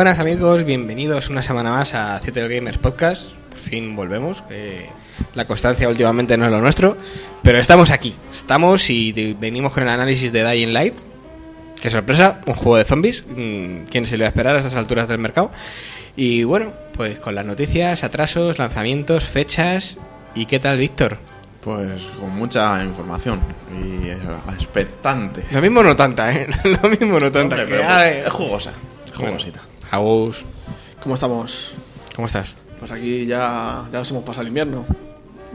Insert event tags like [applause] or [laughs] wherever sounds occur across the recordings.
Buenas amigos, bienvenidos una semana más a CTL Gamers Podcast. Por fin volvemos. eh, la constancia últimamente no es lo nuestro, pero estamos aquí. Estamos y venimos con el análisis de Dying Light. Qué sorpresa, un juego de zombies. Mm, ¿Quién se le iba a esperar a estas alturas del mercado? Y bueno, pues con las noticias, atrasos, lanzamientos, fechas. ¿Y qué tal, Víctor? Pues con mucha información y eh, expectante. Lo mismo no tanta, ¿eh? [laughs] Lo mismo no tanta. Hombre, que, pero a pues, es jugosa, jugosita. Agus, ¿Cómo estamos? ¿cómo estás? Pues aquí ya, ya nos hemos pasado el invierno.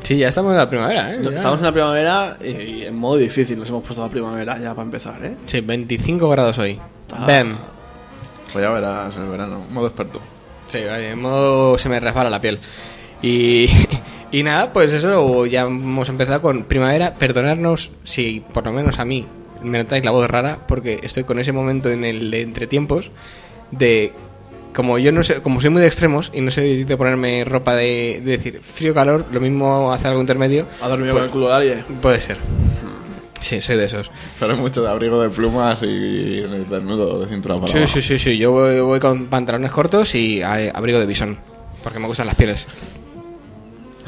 Sí, ya estamos en la primavera, ¿eh? Estamos en la primavera y, y en modo difícil nos hemos puesto la primavera ya para empezar, ¿eh? Sí, 25 grados hoy. Ah. Bam. Pues ya verás el verano, modo experto. Sí, en modo se me resbala la piel. Y, [laughs] y nada, pues eso, ya hemos empezado con primavera. Perdonarnos si por lo menos a mí me notáis la voz rara, porque estoy con ese momento en el de entretiempos de como yo no sé, como soy muy de extremos y no sé de ponerme ropa de, de decir frío calor, lo mismo hacer algo intermedio. Ha dormido Pues- con el culo de alguien. Puede ser. Sí, soy de esos. Pero es mucho de abrigo de plumas y desnudo de cintura para Sí, abajo. sí, sí, sí. Yo voy, voy con pantalones cortos y a- abrigo de bisón, porque me gustan las pieles.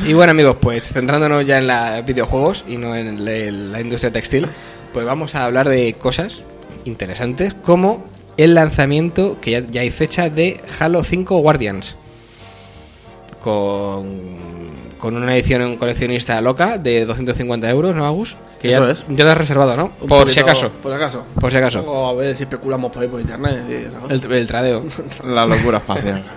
Y bueno, amigos, pues centrándonos ya en los videojuegos y no en la industria textil, pues vamos a hablar de cosas interesantes como el lanzamiento, que ya, ya hay fecha, de Halo 5 Guardians. Con, con una edición coleccionista loca de 250 euros, ¿no, Agus? Que Eso ya, es. ya lo has reservado, ¿no? Un Por poquito- si acaso. Por si acaso. Por si acaso. O a ver si especulamos por ahí por internet. El, el tradeo. [laughs] La locura espacial. [laughs]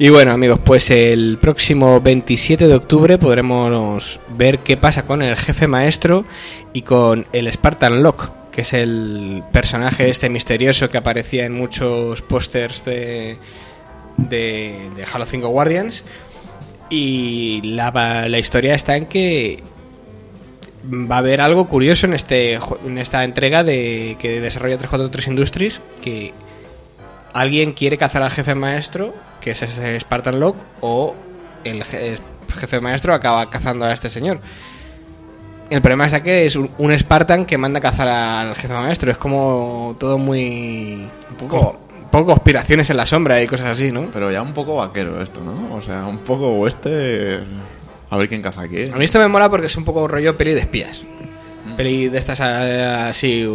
Y bueno, amigos, pues el próximo 27 de octubre podremos ver qué pasa con el jefe maestro y con el Spartan Lock, que es el personaje este misterioso que aparecía en muchos pósters de, de, de Halo 5 Guardians. Y la, la historia está en que va a haber algo curioso en este en esta entrega de que desarrolla 343 Industries que alguien quiere cazar al jefe maestro, que es ese Spartan Lock, o el je- jefe maestro acaba cazando a este señor. El problema es que es un, un Spartan que manda a cazar al jefe maestro. Es como todo muy. Un poco, poco conspiraciones en la sombra y cosas así, ¿no? Pero ya un poco vaquero esto, ¿no? O sea, un poco oeste. A ver quién caza aquí. A mí esto me mola porque es un poco rollo peli de espías. Peli de estas eh, así.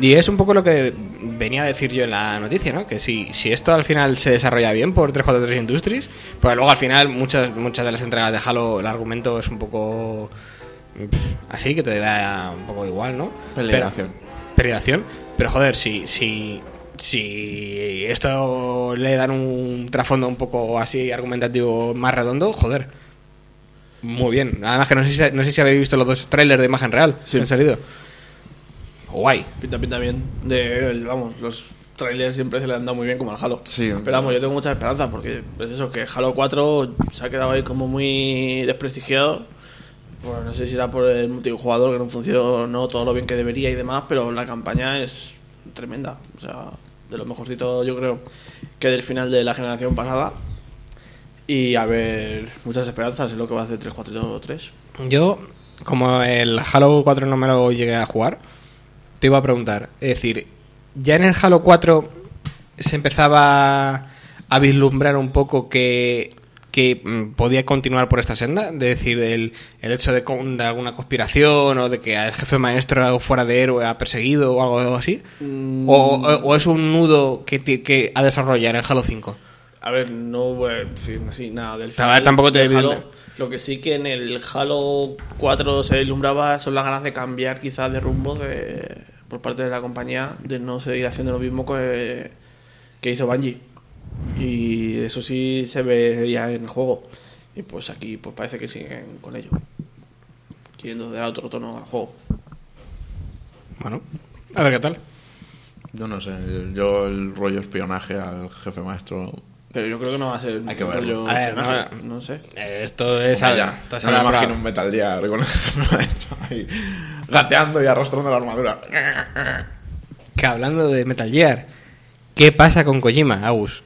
Y es un poco lo que venía a decir yo en la noticia, ¿no? Que si, si esto al final se desarrolla bien por 343 Industries, pues luego al final muchas, muchas de las entregas de Halo el argumento es un poco así, que te da un poco igual, ¿no? Peligración. Pero, peligración. Pero joder, si, si, si esto le dan un trasfondo un poco así argumentativo más redondo, joder. Muy bien. Además que no sé si, no sé si habéis visto los dos trailers de imagen real Sí. que han salido. Guay. Pinta, pinta bien. De, vamos, los trailers siempre se le han dado muy bien como al Halo. Sí. Pero vamos, yo tengo mucha esperanza porque es eso, que Halo 4 se ha quedado ahí como muy desprestigiado. Bueno, no sé si da por el multijugador que no funcionó todo lo bien que debería y demás, pero la campaña es tremenda. O sea, de lo mejorcito yo creo que del final de la generación pasada. Y a ver, muchas esperanzas en lo que va a hacer 343. Yo, como el Halo 4 no me lo llegué a jugar, te iba a preguntar. Es decir, ya en el Halo 4 se empezaba a vislumbrar un poco que, que mm, podía continuar por esta senda. De decir, el, el hecho de, de alguna conspiración o de que el jefe maestro fuera de héroe ha perseguido o algo así. Mm. O, o- o es un nudo que, que a desarrollar en Halo 5. A ver, no voy a decir así nada del A ver, tampoco te. Halo. Lo que sí que en el Halo 4 se vislumbraba son las ganas de cambiar quizás de rumbo de, por parte de la compañía, de no seguir haciendo lo mismo que, que hizo Bungie. Y eso sí se veía en el juego. Y pues aquí pues parece que siguen con ello. Queriendo dar otro tono al juego. Bueno, a ver qué tal. Yo no sé. Yo el rollo espionaje al jefe maestro. Pero yo creo que no va a ser Hay que un verlo. rollo A ver, no- no sé. Esto es... Ya. esto es No me imagino prueba. un Metal Gear con el jefe maestro ahí gateando y arrastrando la armadura. Que hablando de Metal Gear, ¿qué pasa con Kojima, Agus?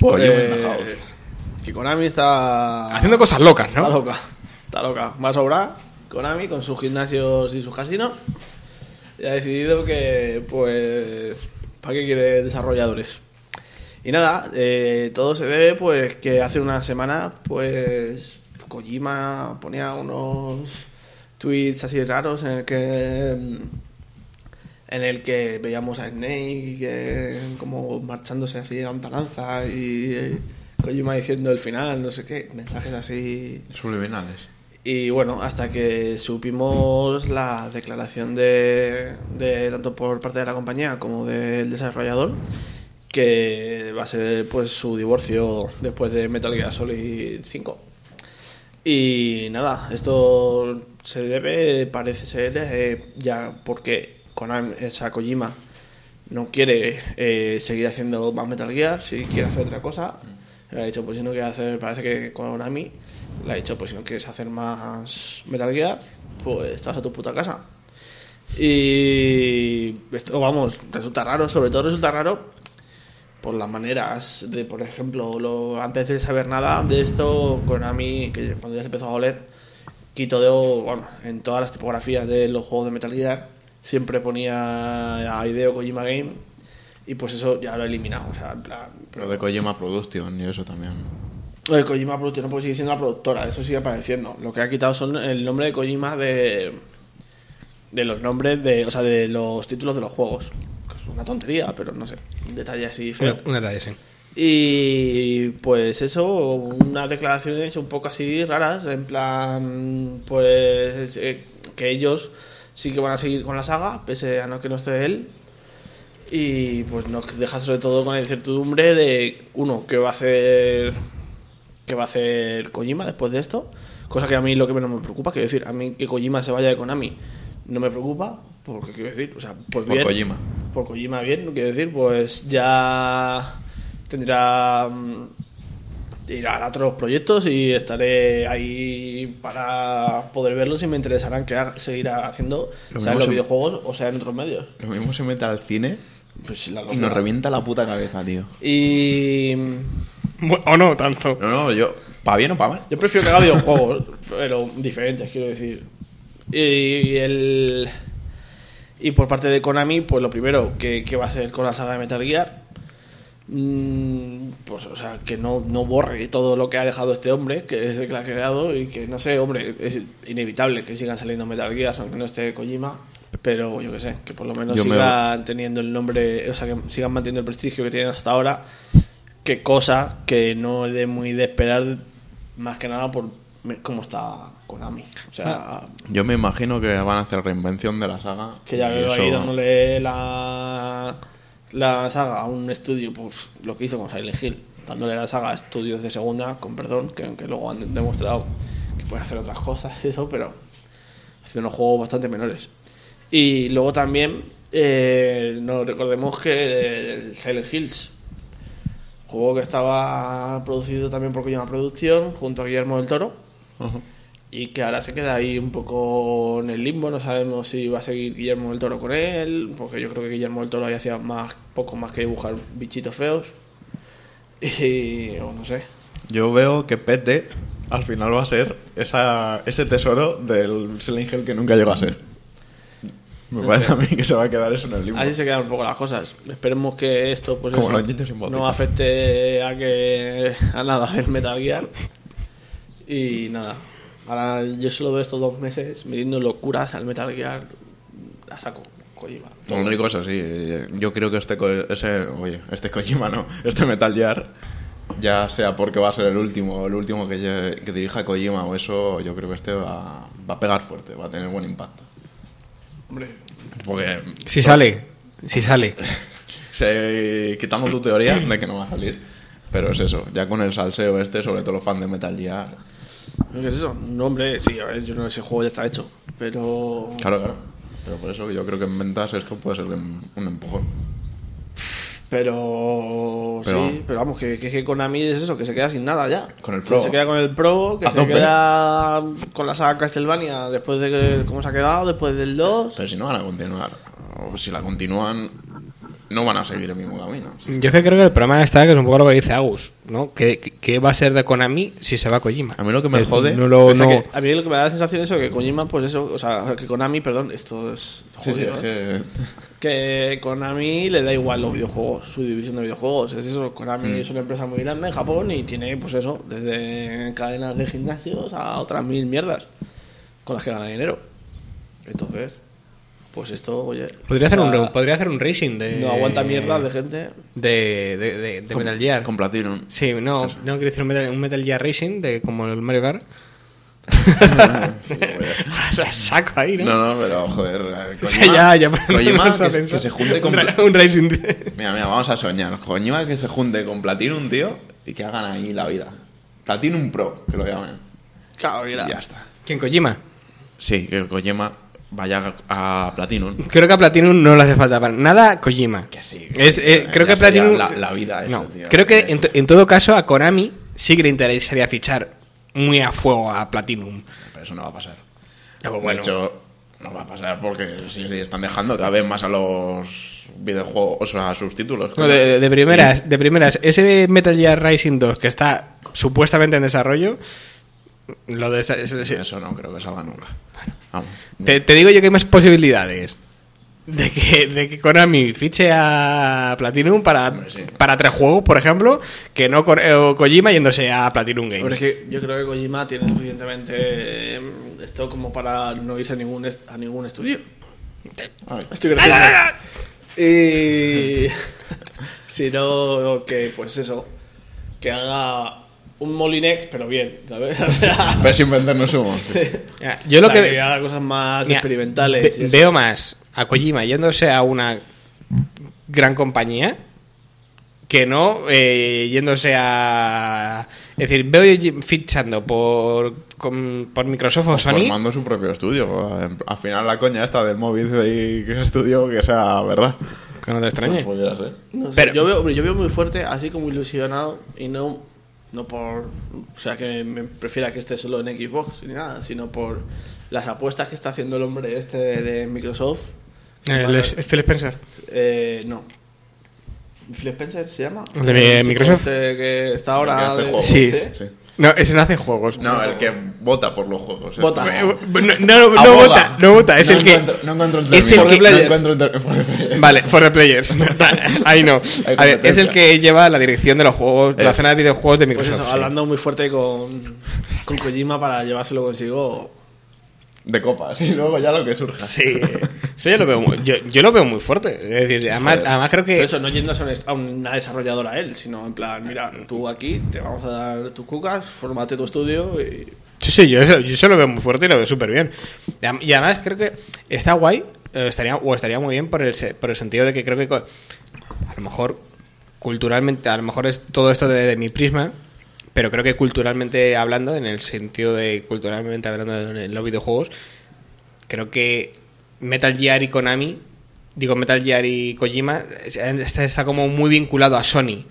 Kojima in the Pues, house. que Konami está Haciendo cosas locas, Está ¿no? loca, está loca. Va a sobrar Konami con sus gimnasios y sus casinos. Y ha decidido que, pues, ¿para qué quiere desarrolladores? Y nada, eh, todo se debe pues que hace una semana pues Kojima ponía unos tweets así raros en el que en el que veíamos a Snake que, como marchándose así a lanza y eh, Kojima diciendo el final, no sé qué, mensajes así Subliminales. y bueno, hasta que supimos la declaración de, de tanto por parte de la compañía como del desarrollador que va a ser pues su divorcio después de Metal Gear Solid 5. Y nada, esto se debe, parece ser, eh, ya porque Konami, o sea, Kojima no quiere eh, seguir haciendo más Metal Gear, si quiere hacer otra cosa. Le ha dicho, pues si no quiere hacer, parece que Konami le ha dicho, pues si no quieres hacer más Metal Gear, pues estás a tu puta casa. Y esto, vamos, resulta raro, sobre todo resulta raro por las maneras de, por ejemplo, lo, antes de saber nada de esto, Konami, que cuando ya se empezó a oler, quitó de, bueno, en todas las tipografías de los juegos de Metal Gear, siempre ponía a Hideo Kojima Game, y pues eso ya lo ha eliminado, o sea, en plan... Pero de Kojima Production y eso también. Lo de Kojima Production no puede seguir siendo la productora, eso sigue apareciendo. Lo que ha quitado son el nombre de Kojima de. de los nombres de. o sea, de los títulos de los juegos. Que es una tontería, pero no sé. Un detalle así feo. Un detalle, sí. Y pues eso, unas declaraciones un poco así raras, en plan, pues eh, que ellos sí que van a seguir con la saga, pese a no que no esté él. Y pues nos deja sobre todo con la incertidumbre de, uno, qué va a hacer qué va a hacer Kojima después de esto. Cosa que a mí lo que menos me preocupa, quiero decir, a mí que Kojima se vaya de Konami no me preocupa, porque quiero decir, o sea, pues Por bien. Kojima. Por Kojima bien, quiero decir, pues ya tendrá mm, irá a otros proyectos y estaré ahí para poder verlos y me interesarán que seguirá haciendo, Lo sea en los se- videojuegos o sea en otros medios. Lo mismo se mete al cine Pues la y nos revienta la puta cabeza, tío. Y O no, tanto. No, no, yo. ¿Pa bien o pa mal? yo prefiero que haga videojuegos, pero diferentes, quiero decir. Y el y por parte de Konami, pues lo primero que, que va a hacer con la saga de Metal Gear, pues o sea, que no, no borre todo lo que ha dejado este hombre, que es el que ha creado, y que no sé, hombre, es inevitable que sigan saliendo Metal Gear, aunque no esté Kojima, pero yo que sé, que por lo menos Yo me- sigan teniendo el nombre, o sea, que sigan manteniendo el prestigio que tienen hasta ahora, que cosa que no es de muy de esperar, más que nada por cómo está Konami. O sea, Yo me imagino que van a hacer reinvención de la saga. que ya veo ahí eso- dándole la, la saga a un estudio, pues lo que hizo con Silent Hill, dándole la saga a estudios de segunda, con perdón, que aunque luego han demostrado que pueden hacer otras cosas y [laughs] eso, pero haciendo unos juegos bastante menores. Y luego también, eh, no recordemos que el Silent Hills, juego que estaba producido también por Kojima Producción, junto a Guillermo del Toro. Y que ahora se queda ahí un poco en el limbo, no sabemos si va a seguir Guillermo del Toro con él, porque yo creo que Guillermo del Toro ahí hacía más, poco más que dibujar bichitos feos, [laughs] y o no sé. Yo veo que PT al final va a ser esa, ese tesoro del Silent Hill que nunca llegó a ser. Me No parece sé. a mí que se va a quedar eso en el limbo. Así se quedan un poco las cosas. Esperemos que esto pues Como eso, no afecte a que a nada del Metal Gear. Y nada. Ahora yo solo veo estos dos meses metiendo locuras al Metal Gear a saco. Kojima. Lo único es así. Yo creo que este, ese, oye, este Kojima no, [laughs] este Metal Gear, ya sea porque va a ser el último, el último que, que dirija Kojima o eso, yo creo que este va, va a pegar fuerte, va a tener buen impacto. Hombre, Porque Si sale, si sale. [laughs] se- quitando tu teoría de que no va a salir, pero es eso, ya con el salseo este, sobre todo los fans de Metal Gear, ¿qué es eso? No, hombre, sí, a ver, yo no ese juego ya está hecho. Pero. claro, claro. Pero por eso yo creo que en ventas esto puede ser un, empujón. Pero, Pero- sí, pero vamos, que, que, que Konami es eso, que se queda sin nada ya. Con el Que Pro. se queda con el Pro, que A se tope. queda con la saga Castlevania después de que, cómo se ha quedado, después del 2. Pero si no van a continuar, o si la continúan, no van a seguir el mismo camino. Sí. Yo es que creo que el problema está que es un poco lo que dice Agus, ¿no? ¿Qué, qué- va a ser de Konami si se va Kojima? A mí lo que me jode- No lo, O sea no- que a mí lo que me da la sensación es eso, que Kojima, pues eso, o sea, que Konami, perdón, esto es Sí, sí, jodido, ¿eh? que- que Konami le da igual los videojuegos, su división de videojuegos. Es eso, Konami Mm. es una empresa muy grande en Japón y tiene, pues eso, desde cadenas de gimnasios a otras mil mierdas con las que gana dinero. Entonces, pues esto, oye. Podría hacer, un, podría hacer un racing de... No aguanta mierda de gente. De, de, de- de Metal Gear. Con Platinum. Sí, no, no quiero decir un Metal, un Metal Gear Racing de como el Mario Kart. o [laughs] sea, [laughs] saco ahí, ¿no? No, no, pero joder. eh, O [laughs] Kojima, sea, ya, ya, pero Kojima no se que, se junte con. un, Racing. de- Mira, mira, vamos a soñar. Kojima que se junte con Platinum, tío, y que hagan ahí la vida. Platinum Pro, que lo llamen. Claro, Y mira. ya está. ¿Quién, Kojima? Sí, que Kojima vaya a Platinum. Creo que a Platinum no le hace falta para nada Kojima. Que sí. Es, eh, creo que a Platinum... La, la vida no, tío. creo que en, en todo caso a Konami sí que le interesaría fichar muy a fuego a Platinum. Pero eso no va a pasar. Ah, bueno. De hecho, no va a pasar porque si están dejando cada vez más a los videojuegos, o sea, a sus títulos. No, de, de primeras, de primeras, ese Metal Gear Rising 2 que está supuestamente en desarrollo, lo de esa- Eso no creo que salga nunca. Vamos. te, te digo yo que hay más posibilidades de que, de que Konami fiche a Platinum para, Hombre, sí. para tres juegos, por ejemplo, que no eh, Kojima yéndose a Platinum Games. Pero es que yo creo que Kojima tiene suficientemente eh, esto como para no irse a ningún, est- a ningún estudio. Estoy creciendo. Y. [laughs] Sino que, pues eso. Que haga un Molinex, pero bien, ¿sabes? [laughs] O sea, Pero sin vendernos humo. [laughs] Ya, Yo lo o sea, que, haga cosas más Mira, experimentales. ve- veo más a Kojima yéndose a una gran compañía que no eh, yéndose a... Es decir, veo fichando por, con- por Microsoft o Sony. Formando su propio estudio. Al final la coña esta del móvil y que ese estudio que sea verdad. Que no te extrañe. Pues pudiera ser. No sé, Pero- yo, veo, yo veo muy fuerte, así como ilusionado, y no, no por. O sea, que me prefiera que esté solo en Xbox ni nada, sino por las apuestas que está haciendo el hombre este de, de Microsoft. El, el Phil Spencer. Eh, no. ¿Phil Spencer se llama? ¿El de Microsoft? este que está ahora. De- juegos. Sí. Sí. No, ese no hace juegos. No, el que vota por los juegos. Vota. Eh, No, no, vota, no vota, es No el que... no encuentro el es el que- No encuentro el for the players. Vale, for the players. [laughs] Ahí no. Hay A ver, es el que lleva la dirección de los juegos, de la zona de videojuegos de Pues Microsoft. eso, sí. hablando muy fuerte con, con Kojima para llevárselo consigo. De copas. [laughs] Y luego ya lo que surja. Sí, eso yo lo veo muy, yo, yo lo veo muy fuerte. Es decir, además, Joder. además creo que Pero eso, no yéndose a a una desarrolladora él, sino en plan, mira, tú aquí te vamos a dar tus cucas, formate tu estudio y. Sí, sí, yo eso, yo eso lo veo muy fuerte y lo veo súper bien. Y además creo que está guay, eh, estaría, o estaría muy bien por el, se- por el sentido de que creo que a lo mejor culturalmente, a lo mejor es todo esto de, de mi prisma, pero creo que culturalmente hablando, en el sentido de culturalmente hablando de los videojuegos, creo que Metal Gear y Konami, digo Metal Gear y Kojima, está, está como muy vinculado a Sony.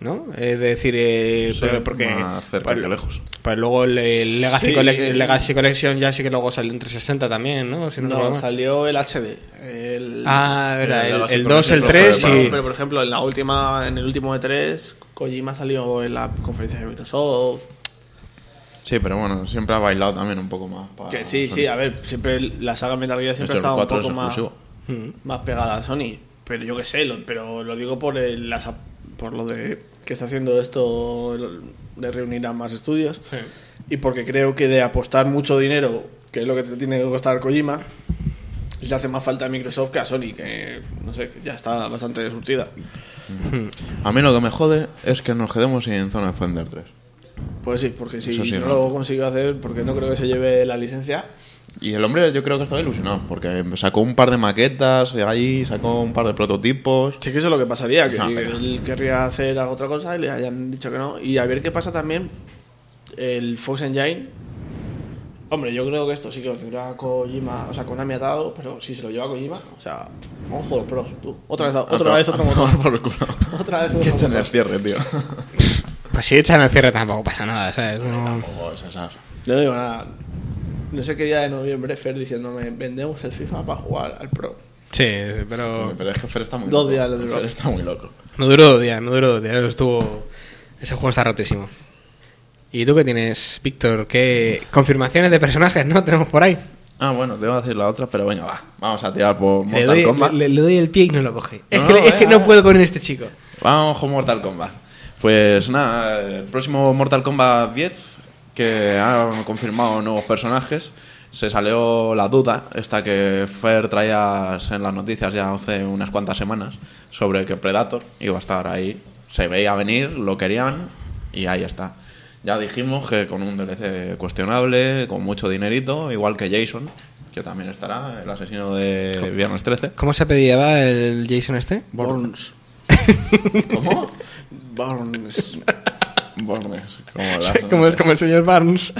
¿No? Es decir, eh, Sí, porque- porque más cerca pues, que lejos. pues luego el, el Legacy, Sí. Colle- el Legacy Collection ya sí que luego salió en 360 también, ¿no? Si no salió el HD. El, Ah, verdad, el el, Legacy el 2, el Collection, 3 pero- y... Pero por ejemplo, en la última, en el último de 3 Kojima salió en la conferencia de Microsoft. Sí, pero bueno, siempre ha bailado también un poco más. para Que sí, Sony. sí, a ver, siempre la saga Metal Gear siempre ha estado un 4 es poco más, exclusivo. más pegada a Sony. Pero yo qué sé, lo- pero lo digo por el, las por lo de que está haciendo esto de reunir a más estudios. Y porque creo que de apostar mucho dinero, que es lo que te tiene que costar Kojima, le hace más falta a Microsoft que a Sony, que no sé, que ya está bastante surtida. A mí lo que me jode es que nos quedemos sin Zona Defender 3. Pues sí, porque si sí, no, lo consigo hacer, porque no creo que se lleve la licencia. Y el hombre yo creo que estaba ilusionado, porque sacó un par de maquetas ahí, sacó un par de prototipos. Sí, que eso es lo que pasaría, que él querría hacer algo otra cosa y le hayan dicho que no. Y a ver qué pasa también el Fox Engine. Hombre, yo creo que esto sí que lo tendrá Kojima, o sea, Konami atado, pero si se lo lleva Kojima, o sea, ojo de pros, tú. Otra vez, otra Otro- vez otro motor. [laughs] por el culo. otra vez Que otro echen el cierre, tío. Pues si echan el cierre tampoco pasa nada, ¿sabes? No- Tampoco es esas. No digo nada. No sé qué día de noviembre, Fer diciéndome, vendemos el FIFA para jugar al Pro. Sí, pero Pero es que Fer está muy Dos loco. días le duró. Fer está muy loco. no duró dos días, no duró dos días. Estuvo... Ese juego está rotísimo. ¿Y tú qué tienes, Víctor? ¿Qué confirmaciones de personajes, no? Tenemos por ahí. Ah, bueno, te iba a decir la otra, pero venga, va. Vamos a tirar por Le Mortal doy, Kombat. le- le doy el pie y no lo coge. Es que, no, es que venga. no puedo con este chico. Vamos con Mortal Kombat. Pues nada, el próximo Mortal Kombat 10, que ha confirmado nuevos personajes, se salió la duda, esta que Fer traías en las noticias ya hace unas cuantas semanas, sobre que Predator iba a estar ahí. Se veía venir, lo querían y ahí está. Ya dijimos que con un DLC cuestionable, con mucho dinerito, igual que Jason, que también estará, el asesino de Viernes 13. ¿Cómo se pedía el Jason este? Burns. [laughs] ¿Cómo? Burns. Bornes, como [laughs] las- como, el, como el señor Barnes.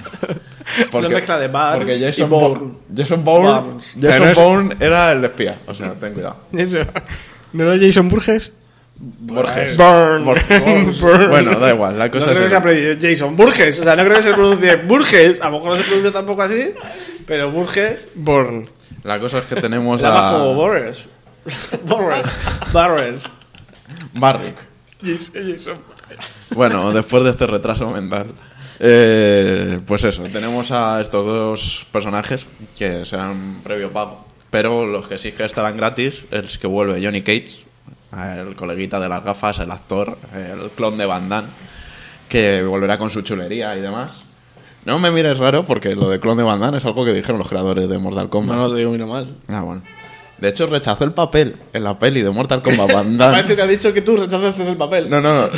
Es una mezcla de Barnes porque y Jason Bourne. Bourne, Jason Bourne. Jason es- Bourne era el espía, o sea, ten cuidado. Eso. ¿No era Jason Burgess? Borges. Burn. Bueno, da igual, la No cosa creo que es se pronuncie Jason Burgess. O sea, no creo que se pronuncie Burgess. A lo mejor no se pronuncia tampoco así. Pero Burgess. Born. La cosa es que tenemos La más como a Boris. [laughs] Boris. Boris. Barrick. Jason Bueno, después de este retraso mental, eh, pues eso, tenemos a estos dos personajes que serán previo pago, pero los que sí que estarán gratis es que vuelve Johnny Cage, el coleguita de las gafas, el actor, el clon de Van Damme, que volverá con su chulería y demás. No me mires raro porque lo de clon de Van Damme es algo que dijeron los creadores de Mortal Kombat. No, te digo mira mal. Ah, bueno. De hecho, rechazó el papel en la peli de Mortal Kombat Van [laughs] Damme. Parece que ha dicho que tú rechazaste el papel. No, no, no.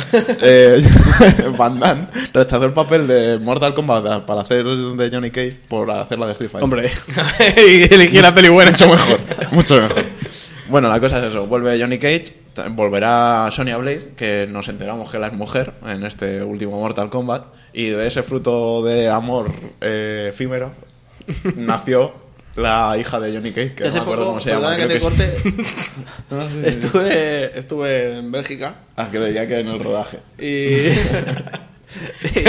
Eh, [laughs] Van Damme rechazó el papel de Mortal Kombat para hacer de Johnny Cage por hacer la de Street Fighter. Hombre. [laughs] elegí la peli buena. mucho mejor, mucho mejor. Bueno, la cosa es eso. Vuelve Johnny Cage, volverá Sonya Blade, que nos enteramos que la es mujer en este último Mortal Kombat, y de ese fruto de amor eh, efímero [laughs] nació la hija de Johnny Cage, que no me acuerdo poco, cómo se llama. que creo te que es- corte, [laughs] No, sí, sí. estuve, estuve en Bélgica Ah, creía que en el rodaje. [laughs] y,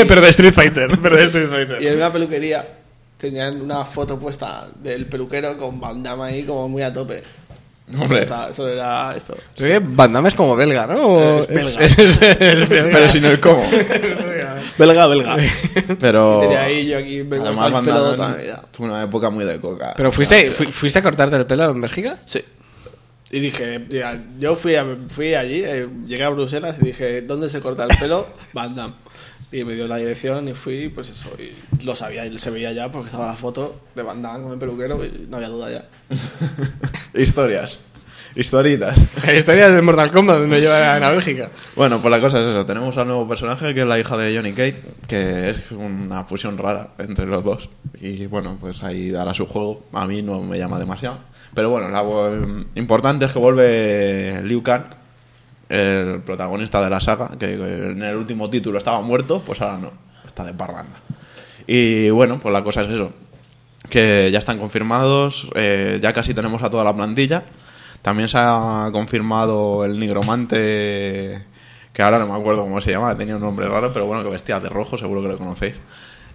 pero de Street Fighter. Pero de Street Fighter. y en una peluquería tenían una foto puesta del peluquero con Van Damme ahí como muy a tope. Hombre. Está- Eso era esto. Van Damme es como belga, ¿no? Es belga. es- es- [laughs] es belga. Pero sin el cómo. [laughs] Belga, belga. Pero. Tenía ahí yo aquí me Además, Van Damme toda la vida. fue una época muy de coca. Pero fuiste, fu- fuiste a cortarte el pelo en Bélgica? Sí. Y dije, yo fui, a- fui allí, eh, llegué a Bruselas y dije, ¿dónde se corta el pelo? [laughs] Van Damme. Y me dio la dirección y fui, pues eso, y lo sabía, y se veía ya porque estaba la foto de Van Damme con el peluquero y no había duda ya. [laughs] Historias. Historitas. [laughs] La historia del Mortal Kombat me lleva a Bélgica. Bueno, pues la cosa es eso. Tenemos al nuevo personaje que es la hija de Johnny Cage, que es una fusión rara entre los dos. Y bueno, pues ahí dará su juego. A mí no me llama demasiado. Pero bueno, lo importante es que vuelve Liu Kang, el protagonista de la saga, que en el último título estaba muerto, pues ahora no, está de parranda. Y bueno, pues la cosa es eso. Que ya están confirmados, eh, ya casi tenemos a toda la plantilla. También se ha confirmado el nigromante, que ahora no me acuerdo cómo se llama, tenía un nombre raro, pero bueno, que vestía de rojo, seguro que lo conocéis.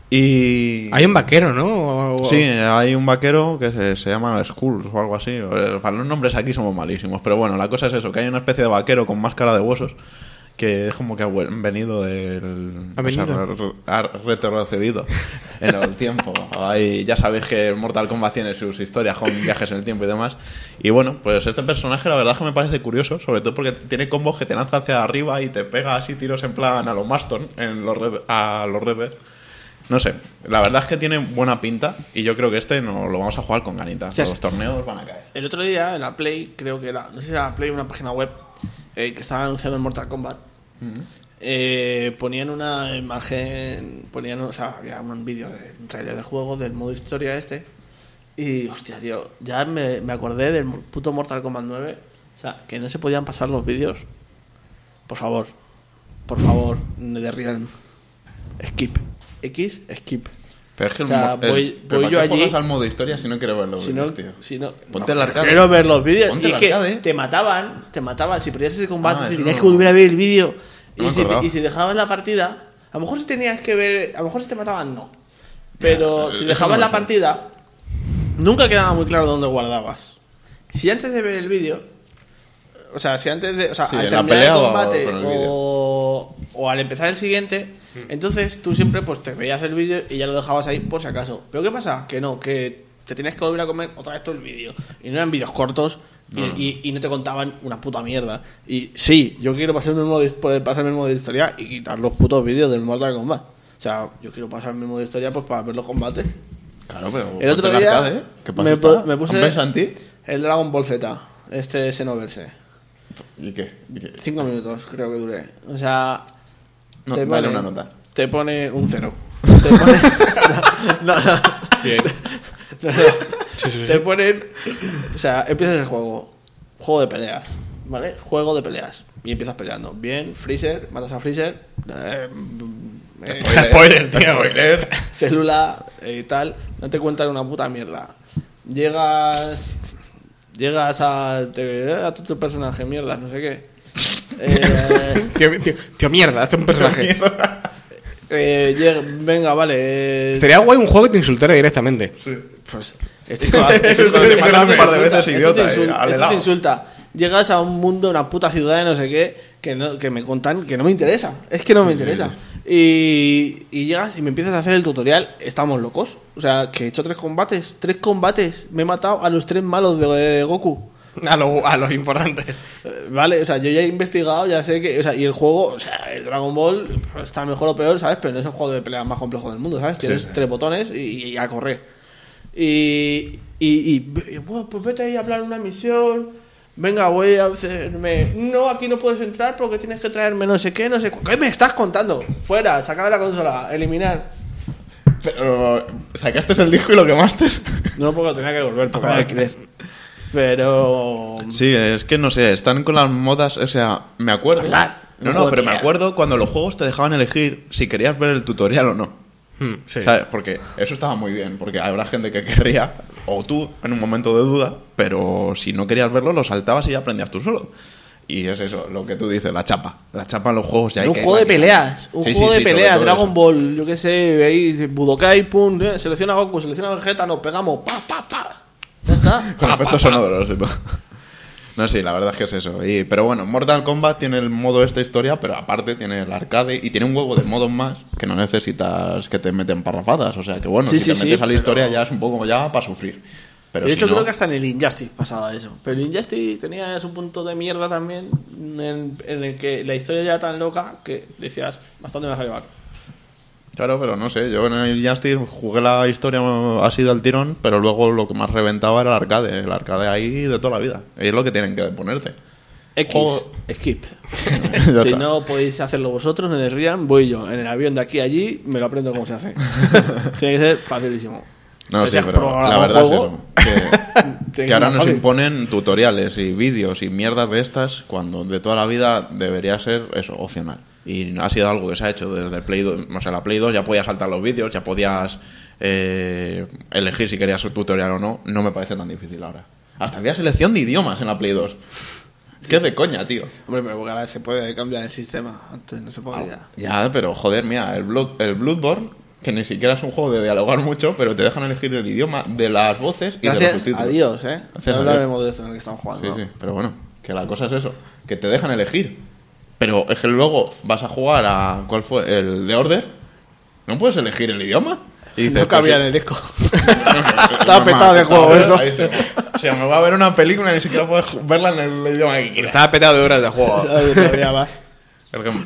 Y... Hay un vaquero, ¿no? O- Sí, hay un vaquero que se, se llama Skulls o algo así. Eh, Para los nombres aquí somos malísimos. Pero bueno, la cosa es eso, que hay una especie de vaquero con máscara de huesos que es como que ha venido del... Ha o sea, venido. ha retrocedido en el tiempo. Ya sabéis que Mortal Kombat tiene sus historias con viajes en el tiempo y demás. Y bueno, pues este personaje la verdad que me parece curioso, sobre todo porque tiene combos que te lanza hacia arriba y te pega así tiros en plan a los Maston, en los Red- a los Red Dead. No sé, la verdad es que tiene buena pinta y yo creo que este no lo vamos a jugar con ganitas. Ya Los torneos van a caer. El otro día en la Play, creo que era, no sé si era la Play una página web, eh, que estaba anunciando el Mortal Kombat, eh, ponían una imagen, ponían, o sea, había un vídeo de un trailer del juego, del modo historia este, y hostia, tío, ya me, me acordé del puto Mortal Kombat 9, o sea, que no se podían pasar los vídeos. Por favor, por favor, de Realm. Skip. X, skip. Pero es que O el sea, el- voy- pero voy ¿para yo allí- al modo historia si no quieres ver los Si no, vídeos, tío? si no, Ponte no, el arcade. Quiero ver los vídeos. Ponte Y el es que arcade. te mataban, te mataban. Si perdías ese combate, Ah, tenías no- que volver a ver el vídeo. No y, si te- y si dejabas la partida, a lo mejor si tenías que ver, a lo mejor si te mataban, no. Pero Ya, si dejabas no la partida, nunca quedaba muy claro dónde guardabas. Si antes de ver el vídeo, o sea, si antes de, o sea, Sí, al terminar el o combate el o, o al empezar el siguiente, entonces tú siempre pues te veías el vídeo y ya lo dejabas ahí por si acaso. Pero ¿qué pasa? Que no, que te tenías que volver a comer otra vez todo el vídeo. Y no eran vídeos cortos y, y- y no te contaban una puta mierda. Y sí, yo quiero pasarme el modo, de- poder pasarme el modo de historia y quitar los putos vídeos del Mortal Kombat. O sea, yo quiero pasarme el modo de historia pues para ver los combates. Claro, pero. El otro día arcade, ¿eh? ¿Qué pasa? me, me puse el Dragon Ball Z, este Xenoverse. ¿Y qué? ¿Y qué? Cinco minutos creo que duré. O sea... No, te dale pone- una nota. Te pone un cero. Te pone... [laughs] no, no, Bien. [laughs] no, no. Te ponen... O sea, empiezas el juego. Juego de peleas. ¿Vale? Juego de peleas. Y empiezas peleando. Bien, Freezer, matas a Freezer. eh, eh, Spoiler, tío. Spoiler. [laughs] célula y tal, no te cuentan una puta mierda. Llegas. Llegas a. Te, a tu, tu personaje, mierda, no sé qué. Eh, [laughs] Tío, tío, tío, mierda, hace un personaje. eh, venga, vale. eh, Sería guay un juego que te insultara directamente. pues. [laughs] Esto, esto- te matan un par de insulta, veces, esto idiota, te eh, insulta, al esto te helado. insulta. Llegas a un mundo, una puta ciudad de no sé qué, que, no, que me contan que no me interesa. Es que no me interesa. Y, y llegas y me empiezas a hacer el tutorial. Estamos locos. O sea, que he hecho tres combates. Tres combates. Me he matado a los tres malos de, de Goku. A lo, a los importantes. Vale, o sea, yo ya he investigado, ya sé que. O sea, y el juego, o sea, el Dragon Ball está mejor o peor, ¿sabes? Pero no es el juego de pelea más complejo del mundo, ¿sabes? Tienes sí. tres botones y, y a correr. Y. Y. y, bueno, pues vete ahí a hablar una misión. Venga, voy a hacerme. No, aquí no puedes entrar porque tienes que traerme no sé qué, no sé. ¿Qué me estás contando? Fuera, saca de la consola, eliminar. Pero. Sacaste el disco y lo quemaste. No, porque lo tenía que volver, porque era alquiler. Pero. Sí, es que no sé, están con las modas, o sea, me acuerdo. Hablar. No, no, pero me acuerdo cuando los juegos te dejaban elegir si querías ver el tutorial o no. Hmm, sí. ¿Sabes? Porque eso estaba muy bien, porque habrá gente que querría, o tú en un momento de duda, pero si no querías verlo, lo saltabas y ya aprendías tú solo. Y es eso, lo que tú dices, la chapa. La chapa en los juegos ya hay un que juego de peleas, un Sí, juego sí, de peleas, Dragon eso. Ball, yo qué sé, ahí Budokai, pum, eh, selecciona Goku, selecciona Vegeta, nos pegamos, pa, pa, pa. [laughs] Con efectos sonoros y todo. No, sí, la verdad es que es eso. Y, pero bueno, Mortal Kombat tiene el modo esta historia, pero aparte tiene el arcade y tiene un huevo de modos más que no necesitas que te meten parrafadas. O sea que bueno, Sí, si sí, te sí, metes a la pero- historia ya es un poco ya para sufrir. Pero de si hecho, no, creo que hasta en el Injustice pasaba eso. Pero el Injustice tenía su punto de mierda también, en, en el que la historia ya era tan loca que decías, bastante me vas a llevar. Claro, pero no sé, yo en el Justice jugué la historia así del tirón, pero luego lo que más reventaba era el arcade. El arcade ahí de toda la vida. Y es lo que tienen que ponerte. X, Juego- skip. [laughs] Si no podéis hacerlo vosotros, no desrían, voy yo. En el avión de aquí a allí me lo aprendo cómo se hace. [laughs] Tiene que ser facilísimo. No, Te sí, pero la verdad es eso. Que, [laughs] ahora nos fácil. imponen tutoriales y vídeos y mierdas de estas cuando de toda la vida debería ser eso, opcional. Y ha sido algo que se ha hecho desde el Play 2. O sea, la Play 2 ya podías saltar los vídeos, ya podías eh, elegir si querías un tutorial o no. No me parece tan difícil ahora. Hasta había selección de idiomas en la Play 2. ¿Qué de coña, tío? Hombre, pero porque ahora se puede cambiar el sistema. Antes no se podía. Ya, pero joder, mira, el, Blood, el Bloodborne, que ni siquiera es un juego de dialogar mucho, pero te dejan elegir el idioma de las voces y de los Gracias subtítulos. a Dios, ¿eh? Gracias no hablaremos de esto en el que estamos Sí, jugando. sí, pero bueno, que la cosa es eso, que te dejan elegir. Pero es que luego vas a jugar a. ¿Cuál fue? El de Order. No puedes elegir el idioma. Y dices, no cabía en pues el disco. [laughs] Estaba petado de juego eso. [laughs] O sea, me voy a ver una película y ni siquiera puedes verla en el idioma que quieras. Estaba petado de horas de juego. [laughs] Había más.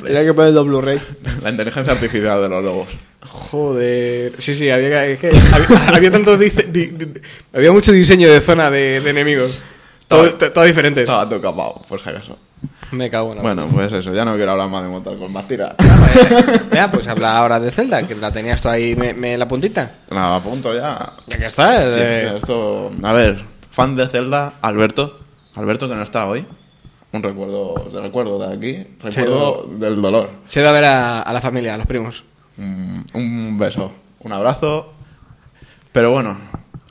Tenía que poner el Blu-ray. La inteligencia artificial de los logos. Joder. Sí, sí, había, es que había, había tanto dice- di- di- había mucho diseño de zona de, de enemigos. Todo, todo diferentes. Estaba todo capado, por si acaso. Me cago en la Bueno, pues eso, ya no quiero hablar más de Mortal Kombat. Tira. [laughs] Ya, pues habla ahora de Zelda, que la tenías tú ahí me, me- la puntita. Nada, a punto ya. Ya que está. Sí, eh, esto, a ver, fan de Zelda, Alberto. Alberto que no está hoy. Un recuerdo, te recuerdo de aquí. Recuerdo del dolor. Se da a ver a, a la familia, a los primos. Un, un beso, un abrazo. Pero bueno,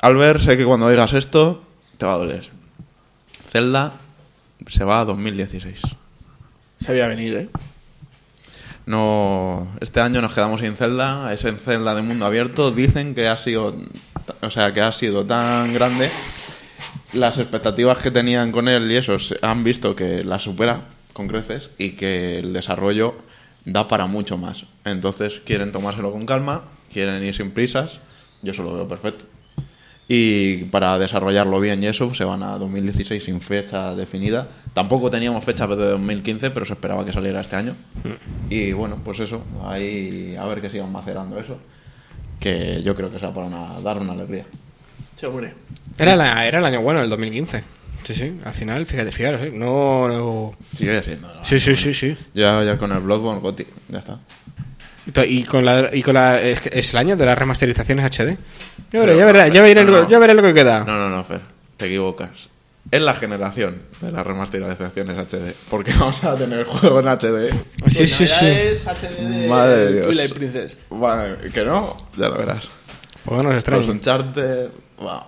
Albert, sé que cuando oigas esto te va a doler. Zelda se va a 2016. Se veía venir, ¿eh? No, este año nos quedamos sin Zelda, es en Zelda de mundo abierto. Dicen que ha sido, o sea, que ha sido tan grande las expectativas que tenían con él y eso han visto que las supera con creces y que el desarrollo da para mucho más. Entonces quieren tomárselo con calma, quieren ir sin prisas. Yo eso lo veo perfecto. Y para desarrollarlo bien y eso, se van a 2016 sin fecha definida. Tampoco teníamos fecha de 2015, pero se esperaba que saliera este año. Y bueno, pues eso, ahí a ver que sigan macerando eso. Que yo creo que sea para una- dar una alegría. Hombre. Era, la- era el año bueno, el 2015. Sí, sí, al final, fíjate, fijaros, ¿eh? No, no- Sigue siendo. ¿no? Sí, sí, sí, sí. Ya, ya con el Bloodborne Gothic, ya está. Y con la, y con la es, el año de las remasterizaciones HD. Ya veré, ya veré, ya veré, no, lo- no. ya veré lo que queda. No, no, no, Fer, te equivocas. Es la generación de las remasterizaciones HD. Porque [laughs] vamos a tener juego en HD. Sí, sí, sí. Es HD de Madre de Dios. Twilight Princess. Vale, que no, ya lo verás. Pues bueno, es Los extraño. Uncharted. wow.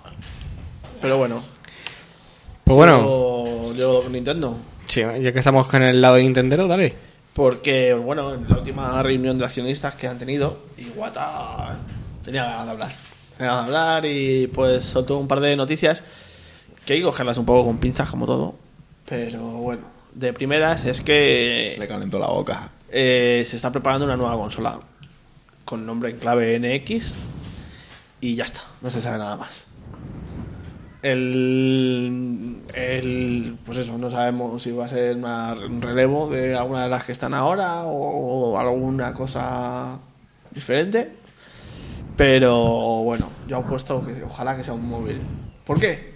Pero bueno. Pues bueno, yo con Nintendo. sí, ya que estamos con el lado de Nintendo, dale. Porque, bueno, en la última reunión de accionistas que han tenido, Iwata tenía ganas de hablar. Tenía ganas de hablar y pues soltó un par de noticias que hay que cogerlas un poco con pinzas como todo. Pero bueno, de primeras es que Le calentó la boca. eh, se está preparando una nueva consola con nombre en clave NX y ya está, no se sabe nada más. El, el- pues eso, no sabemos si va a ser una- un relevo de alguna de las que están ahora o, alguna cosa diferente. Pero bueno, yo he puesto que ojalá que sea un móvil. ¿Por qué?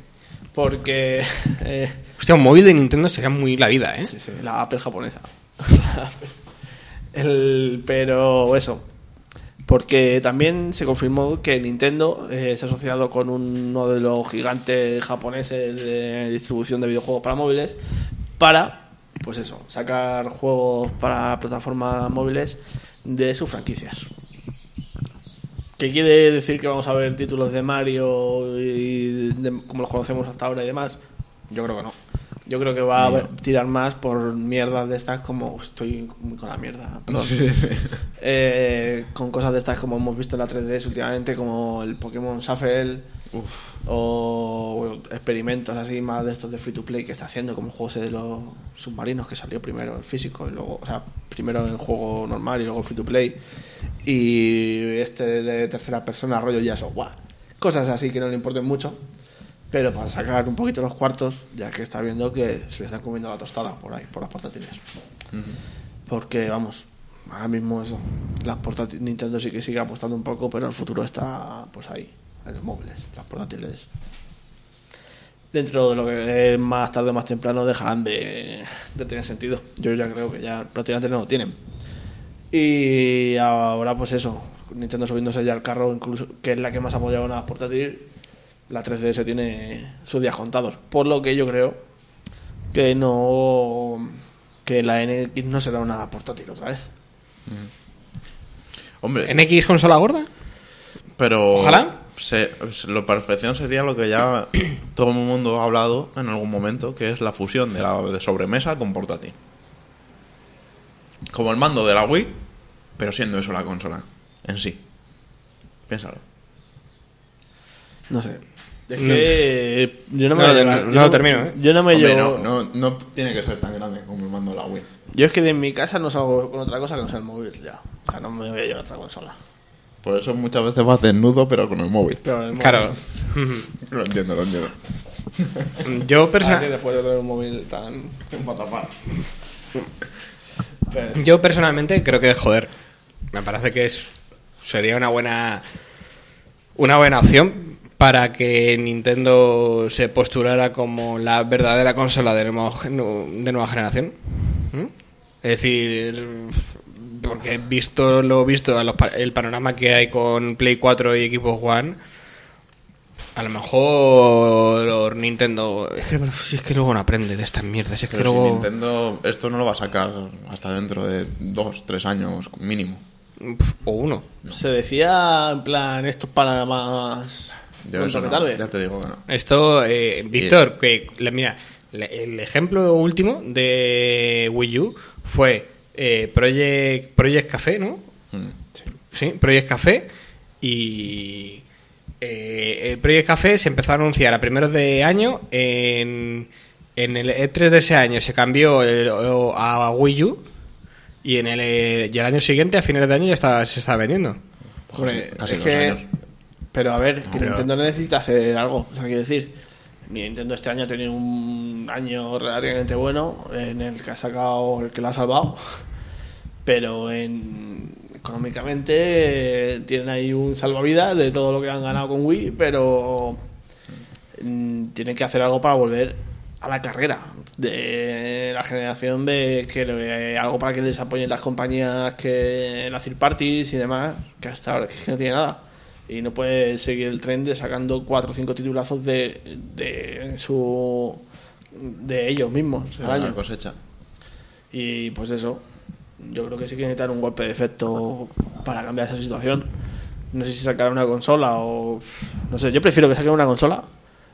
Porque [laughs] eh, Hostia, un móvil de Nintendo sería muy la vida, ¿eh? Sí, sí, la Apple japonesa. [laughs] El, pero eso. Porque también se confirmó que Nintendo eh, se ha asociado con uno de los gigantes japoneses de distribución de videojuegos para móviles para, pues eso, sacar juegos para plataformas móviles de sus franquicias. ¿Qué quiere decir que vamos a ver títulos de Mario y de- como los conocemos hasta ahora y demás? Yo creo que no. Yo creo que va a tirar más por mierdas de estas como estoy con la mierda. perdón. Eh, con cosas de estas como hemos visto en la 3DS últimamente, como el Pokémon Shuffle o bueno, experimentos así más de estos de free to play que está haciendo, como el juego ese de los submarinos que salió primero en físico y luego, o sea, primero en juego normal y luego free to play y este de tercera persona rollo ya software. Cosas así que no le importen mucho, pero para sacar un poquito los cuartos, ya que está viendo que se le están comiendo la tostada por ahí, por las portátiles. Porque, vamos, ahora mismo eso. Las portátiles, Nintendo sí que sigue apostando un poco, pero el futuro está pues ahí, en los móviles, las portátiles. Dentro de lo que es más tarde o más temprano dejarán de, de tener sentido. Yo ya creo que ya prácticamente no lo tienen. Y ahora pues eso, Nintendo subiéndose ya al carro, incluso que es la que más ha apoyado una portátil, la 3DS tiene sus días contados. Por lo que yo creo que no que la NX no será una portátil otra vez. Hombre, ¿NX consola gorda? pero. Ojalá. Se, se- la perfección sería lo que ya [coughs] todo el mundo ha hablado en algún momento, que es la fusión de la de sobremesa con portátil. Como el mando de la Wii, pero siendo eso la consola en sí. Piénsalo. No sé. Es que yo no me No, no, llevar- no yo lo termino, ¿eh? Yo no me Hombre, llevo. no, no, no tiene que ser tan grande como el mando de la Wii. Yo es que de mi casa no salgo con otra cosa que no sea el móvil ya. O sea, no me voy a llevar otra consola. Por eso muchas veces vas desnudo, pero con el móvil. Pero el móvil- Claro. [laughs] Lo entiendo, lo entiendo. [laughs] Yo, Ah, sí, perso- después de tener un móvil tan. [laughs] Pero es- yo personalmente creo que, joder, me parece que es sería una buena una buena opción para que Nintendo se posturara como la verdadera consola de, nuevo- de nueva generación. ¿Mm? Es decir, porque visto lo visto, el panorama que hay con Play 4 y Xbox One, a lo mejor Nintendo. Es que, si es que luego no aprende de estas mierdas. Es que Pero si luego. Nintendo esto no lo va a sacar hasta dentro de dos, tres años mínimo. O uno. Se decía en plan, esto es para más. Yo eso no, tarde. ya te digo que no. Esto, eh, Víctor, que la- mira, el ejemplo último de Wii U fue eh, Project, Project Café, ¿no? Mm, sí. Sí, Project Café y eh, el Project Café se empezó a anunciar a primeros de año. En, en el E3 de ese año se cambió el- a Wii U. Y en el, y el año siguiente, a finales de año, ya está, se está vendiendo. Hombre, Casi es dos que- años. Pero a ver, que Pero- Nintendo necesita hacer algo. O sea, quiero decir, Nintendo este año ha tenido un año relativamente bueno en el que ha sacado, el que lo ha salvado. Pero en, económicamente eh, tienen ahí un salvavidas de todo lo que han ganado con Wii, pero mm, tienen que hacer algo para volver a la carrera de la generación de que algo para que les apoyen las compañías que las third parties y demás que hasta ahora que no tiene nada y no puede seguir el tren de sacando cuatro o cinco titulazos de, de su de ellos mismos el Ah, año. cosecha. Y pues eso, yo creo que sí que necesitan un golpe de efecto para cambiar esa situación. No sé si sacar una consola o. No sé, yo prefiero que saquen una consola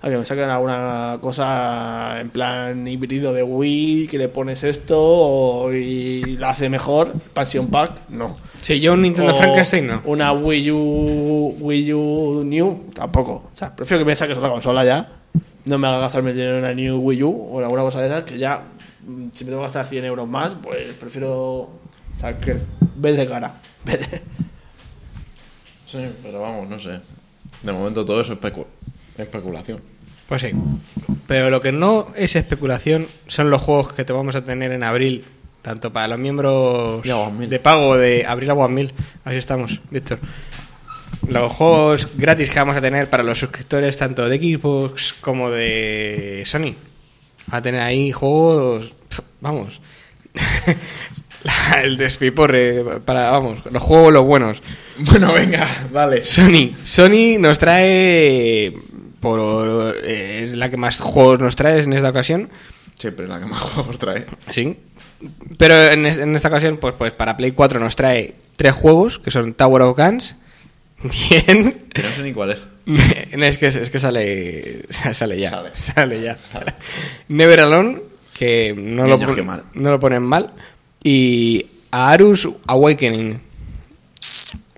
a que me saquen alguna cosa en plan híbrido de Wii, que le pones esto o- y la hace mejor. Expansion Pack, no. Sí, yo un Nintendo O Frankenstein no. Una Wii U, Wii U New, tampoco. O sea, prefiero que me saques una consola ya. No me haga gastarme dinero en una New Wii U o en alguna cosa de esas que ya, mm, si me tengo que gastar 100 euros más, pues prefiero. O sea, que ves de cara. [laughs] Sí, pero vamos, no sé. De momento todo es especu- especulación. Pues sí. Pero lo que no es especulación son los juegos que te vamos a tener en abril, tanto para los miembros de pago de abril a 1000. Así estamos, Víctor. Los juegos gratis que vamos a tener para los suscriptores tanto de Xbox como de Sony. A tener ahí juegos, vamos. [laughs] El despiporre para, vamos, los juegos los buenos. Bueno, venga, dale. Sony. Sony nos trae. Por, eh, es la que más juegos nos trae en esta ocasión. Siempre la que más [laughs] juegos trae. Sí. Pero en, es- en esta ocasión, pues, pues para Play 4 nos trae tres juegos, que son Tower of Guns. [laughs] Bien. Que no sé ni cuál es. [laughs] Es, que, es que sale, sale ya. Sale. Sale, ya. Never Alone, que no lo, Niños, pon- qué mal. no lo ponen mal. Y Arus Awakening.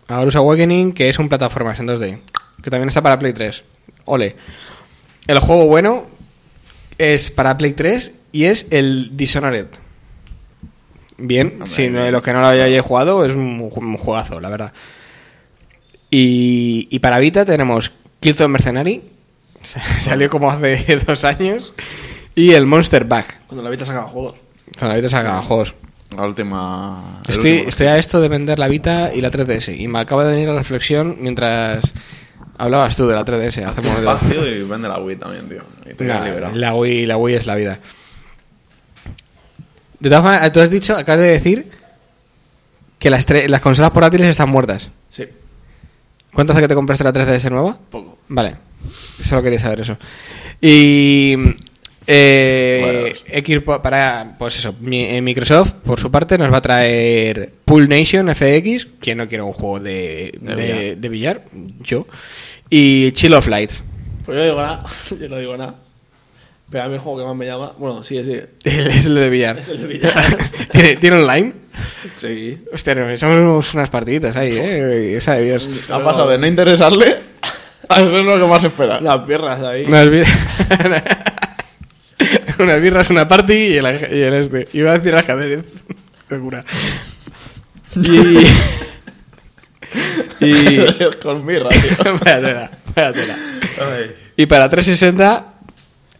Arus Awakening, que es un plataformas en 2D. Que también está para Play 3. Ole. El juego bueno es para Play 3 y es el Dishonored. Bien, Hombre, si no, los que no lo hayáis jugado, es un, un juegazo, la verdad. Y, y para Vita tenemos Killzone Mercenary, [laughs] salió como hace [laughs] dos años, y el Monster Back, Cuando la Vita sacaba juegos. cuando la Vita sacaban juegos. La última. Estoy, estoy a esto de vender la Vita y la 3DS, y me acaba de venir la reflexión mientras hablabas tú de la 3DS hace un momento. Espacio y vende la Wii también, tío. Y te la, Wii, la Wii es la vida. De todas maneras, tú has dicho, acabas de decir que las, las consolas portátiles están muertas. Sí, ¿Cuánto hace que te compraste la 3DS nueva? poco. Vale, solo quería saber eso. Y eh, X para, pues eso, mi- eh, Microsoft por su parte nos va a traer Pool Nation FX, quien no quiere un juego de, De de, billar. de billar, yo, y Chill of Light. Pues yo no digo nada. [laughs] Yo no digo nada. Pero a mí el juego que más me llama. Bueno, sigue, sigue. [laughs] Es el de billar. Es el de billar. [laughs] ¿Tiene, ¿Tiene online? Sí. Hostia, nos echamos unas partiditas ahí, ¿eh? Esa de Dios. Ha pasado de no interesarle a ser lo que más espera. Las piernas ahí. Unas birras. unas birras, una party y el, y el este. Iba a decir ajedrez. Qué cura. Y. y. [laughs] Con vaya [laughs] tela. Y para 360.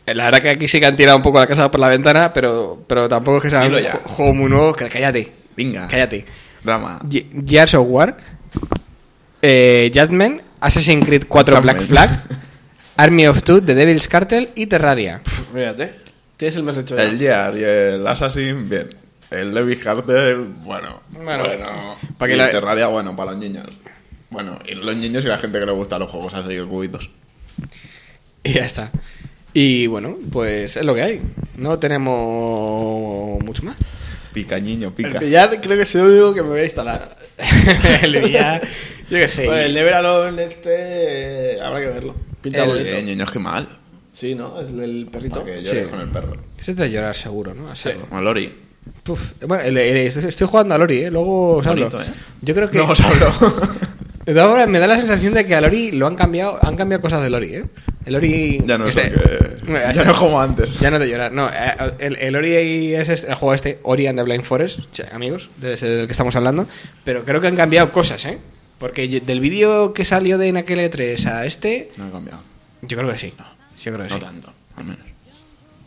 eh, La verdad que aquí sí que han tirado un poco la casa por la ventana, pero, pero tampoco es que sea un Dilo ya. ju- juego muy nuevo. que- Cállate, Venga. cállate. Drama. Ge- Gears of War, eh, Judgment, Assassin's Creed 4 Judgment. Black Flag, [laughs] Army of Two, The Devil's Cartel y Terraria. Mírate. Tienes el mes hecho ya. El Gear y el Assassin, bien. El Levis Carter, bueno. Bueno, Bueno. pa' que y la- el Terraria, bueno, para los niños. Bueno, y los niños y la gente que le gusta los juegos así, cubitos. Y ya está. Y bueno, pues es lo que hay. No tenemos mucho más. Pica, niño, El pica. billar creo que es el único que me voy a instalar. [laughs] el día, yo qué sé. Pues el Never Alone este... eh, habrá que verlo. Pinta El- bonito. Eh, niños, qué mal. Sí, ¿no? Es el del perrito. Para que llores Sí. con el perro. Ese te llorar seguro, ¿no? A Lori. Puf, Bueno, el- el- estoy jugando a Lori, ¿eh? Luego os hablo. Bonito, ¿eh? Yo creo que... No os hablo. [laughs] De todas formas, me da la sensación de que a Lori lo han cambiado, han cambiado cosas de Lori, ¿eh? El Lori... Ya no es este- que- [laughs] ya este- no como antes. Ya no te llorar. No, eh, el, el Ori es este- el juego este, Ori and the Blind Forest, amigos, del que estamos hablando. Pero creo que han cambiado cosas, ¿eh? Porque del vídeo que salió de Nakel 3 a este, No he cambiado. yo creo que sí. Yo creo que No sí. tanto, al menos.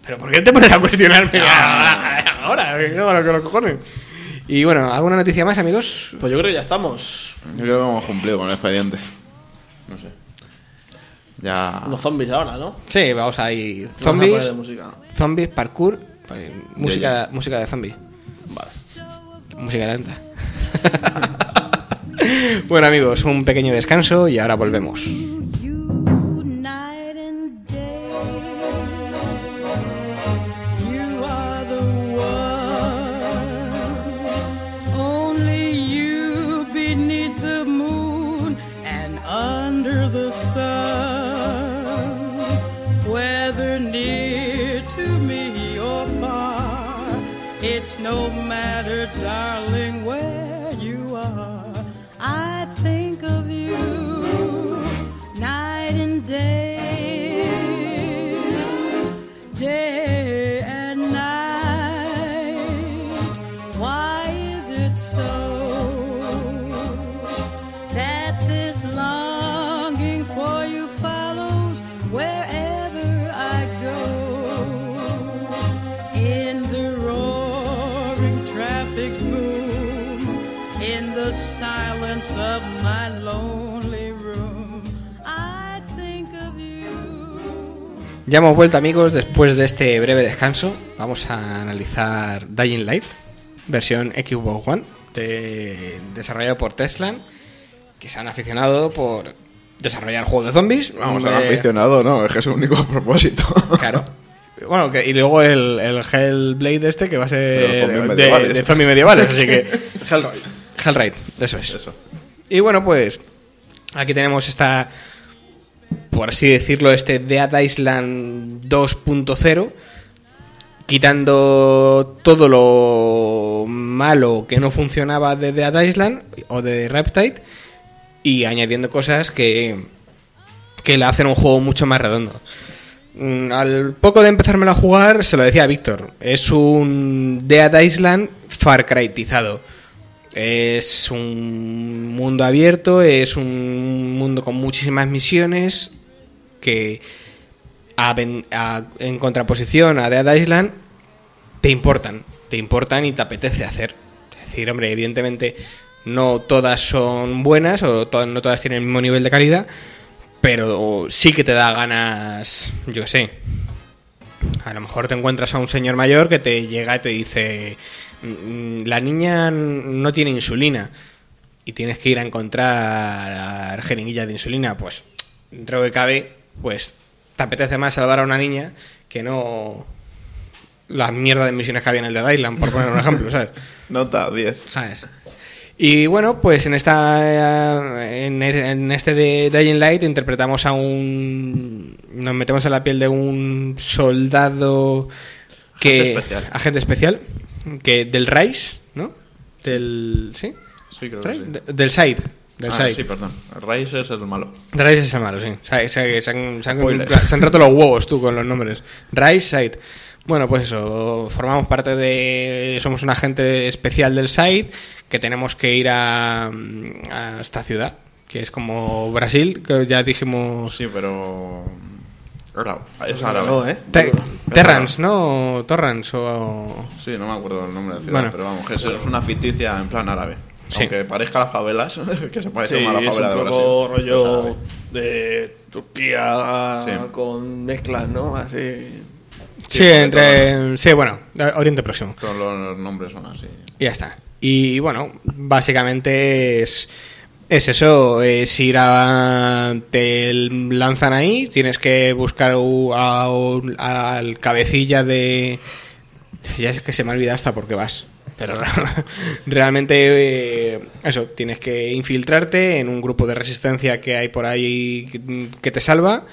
Pero ¿por qué te pones a cuestionarme [laughs] [laughs] ahora? ¿Qué bueno, que los cojones? Y bueno, ¿alguna noticia más, amigos? Pues yo creo que ya estamos. Yo creo que hemos cumplido con el expediente. No sé. Ya. Unos zombies ahora, ¿no? Sí, vamos ahí. Vamos a de Zombies, música. zombies, parkour, pues, música, música de zombie. Vale. Música lenta. [laughs] bueno amigos, un pequeño descanso y ahora volvemos. No Ya hemos vuelto amigos después de este breve descanso. Vamos a analizar Dying Light, versión Xbox One, de- desarrollado por Tesla, que se han aficionado por desarrollar juegos de zombies. Vamos, Eh, han aficionado, no, es que es el único [laughs] propósito. Claro. Bueno, que, y luego el, el Hellblade este que va a ser zombies de, medievales. de zombies medievales, así que... [laughs] Hellraid. Hellraid, eso es. Eso. Y bueno, pues aquí tenemos esta, por así decirlo, este Dead Island 2.0, quitando todo lo malo que no funcionaba de Dead Island o de Reptide y añadiendo cosas que, que le hacen un juego mucho más redondo. Mm, Al poco de empezármelo a jugar, se lo decía a Víctor, es un Dead Island Far Crytizado. Es un mundo abierto, es un mundo con muchísimas misiones que a en contraposición a Dead Island te importan, te importan y te apetece hacer. Es decir, hombre, evidentemente no todas son buenas o to- no todas tienen el mismo nivel de calidad, pero sí que te da ganas, yo sé. A lo mejor te encuentras a un señor mayor que te llega y te dice, "Mm, la niña no tiene insulina y tienes que ir a encontrar jeringuillas de insulina, pues dentro que cabe, pues te apetece más salvar a una niña que no la mierda de misiones que había en el de Island, por poner un ejemplo, ¿sabes? [laughs] Nota 10. ¿sabes? Y bueno, pues en esta en, en este de Dying Light interpretamos a un nos metemos en la piel de un soldado que Agente especial. agente especial que del Rise, ¿no? Del ¿sí? Sí, creo que sí. De- del Side, del Ah, Side. sí, perdón. Rise es el malo. Rise es el malo, sí. Se, han, se han- se han roto los huevos tú con los nombres. Rise, Side. Bueno, pues eso, formamos parte de... Somos un agente especial del Side que tenemos que ir a, a esta ciudad, que es como Brasil, que ya dijimos... Sí, pero. Es árabe. No, ¿eh? Te- Es Terrans, ¿no? Torrance o... Sí, no me acuerdo el nombre de la ciudad, Bueno. pero vamos, que es, es una ficticia en plan árabe. Sí. Aunque parezca las favelas, [laughs] que se parece Sí, más a la es favela un de poco Brasil. rollo de Turquía Sí. con mezclas, ¿no? Así. Sí, entre... Sí, bueno, Oriente Próximo. Todos los nombres son así. Y ya está. Y bueno, básicamente es, es eso, es ir. Te lanzan ahí, tienes que buscar al cabecilla de... Ya es que se me ha olvidado hasta por qué vas. Pero [laughs] realmente eh, eso, tienes que infiltrarte en un grupo de resistencia que hay por ahí que te salva.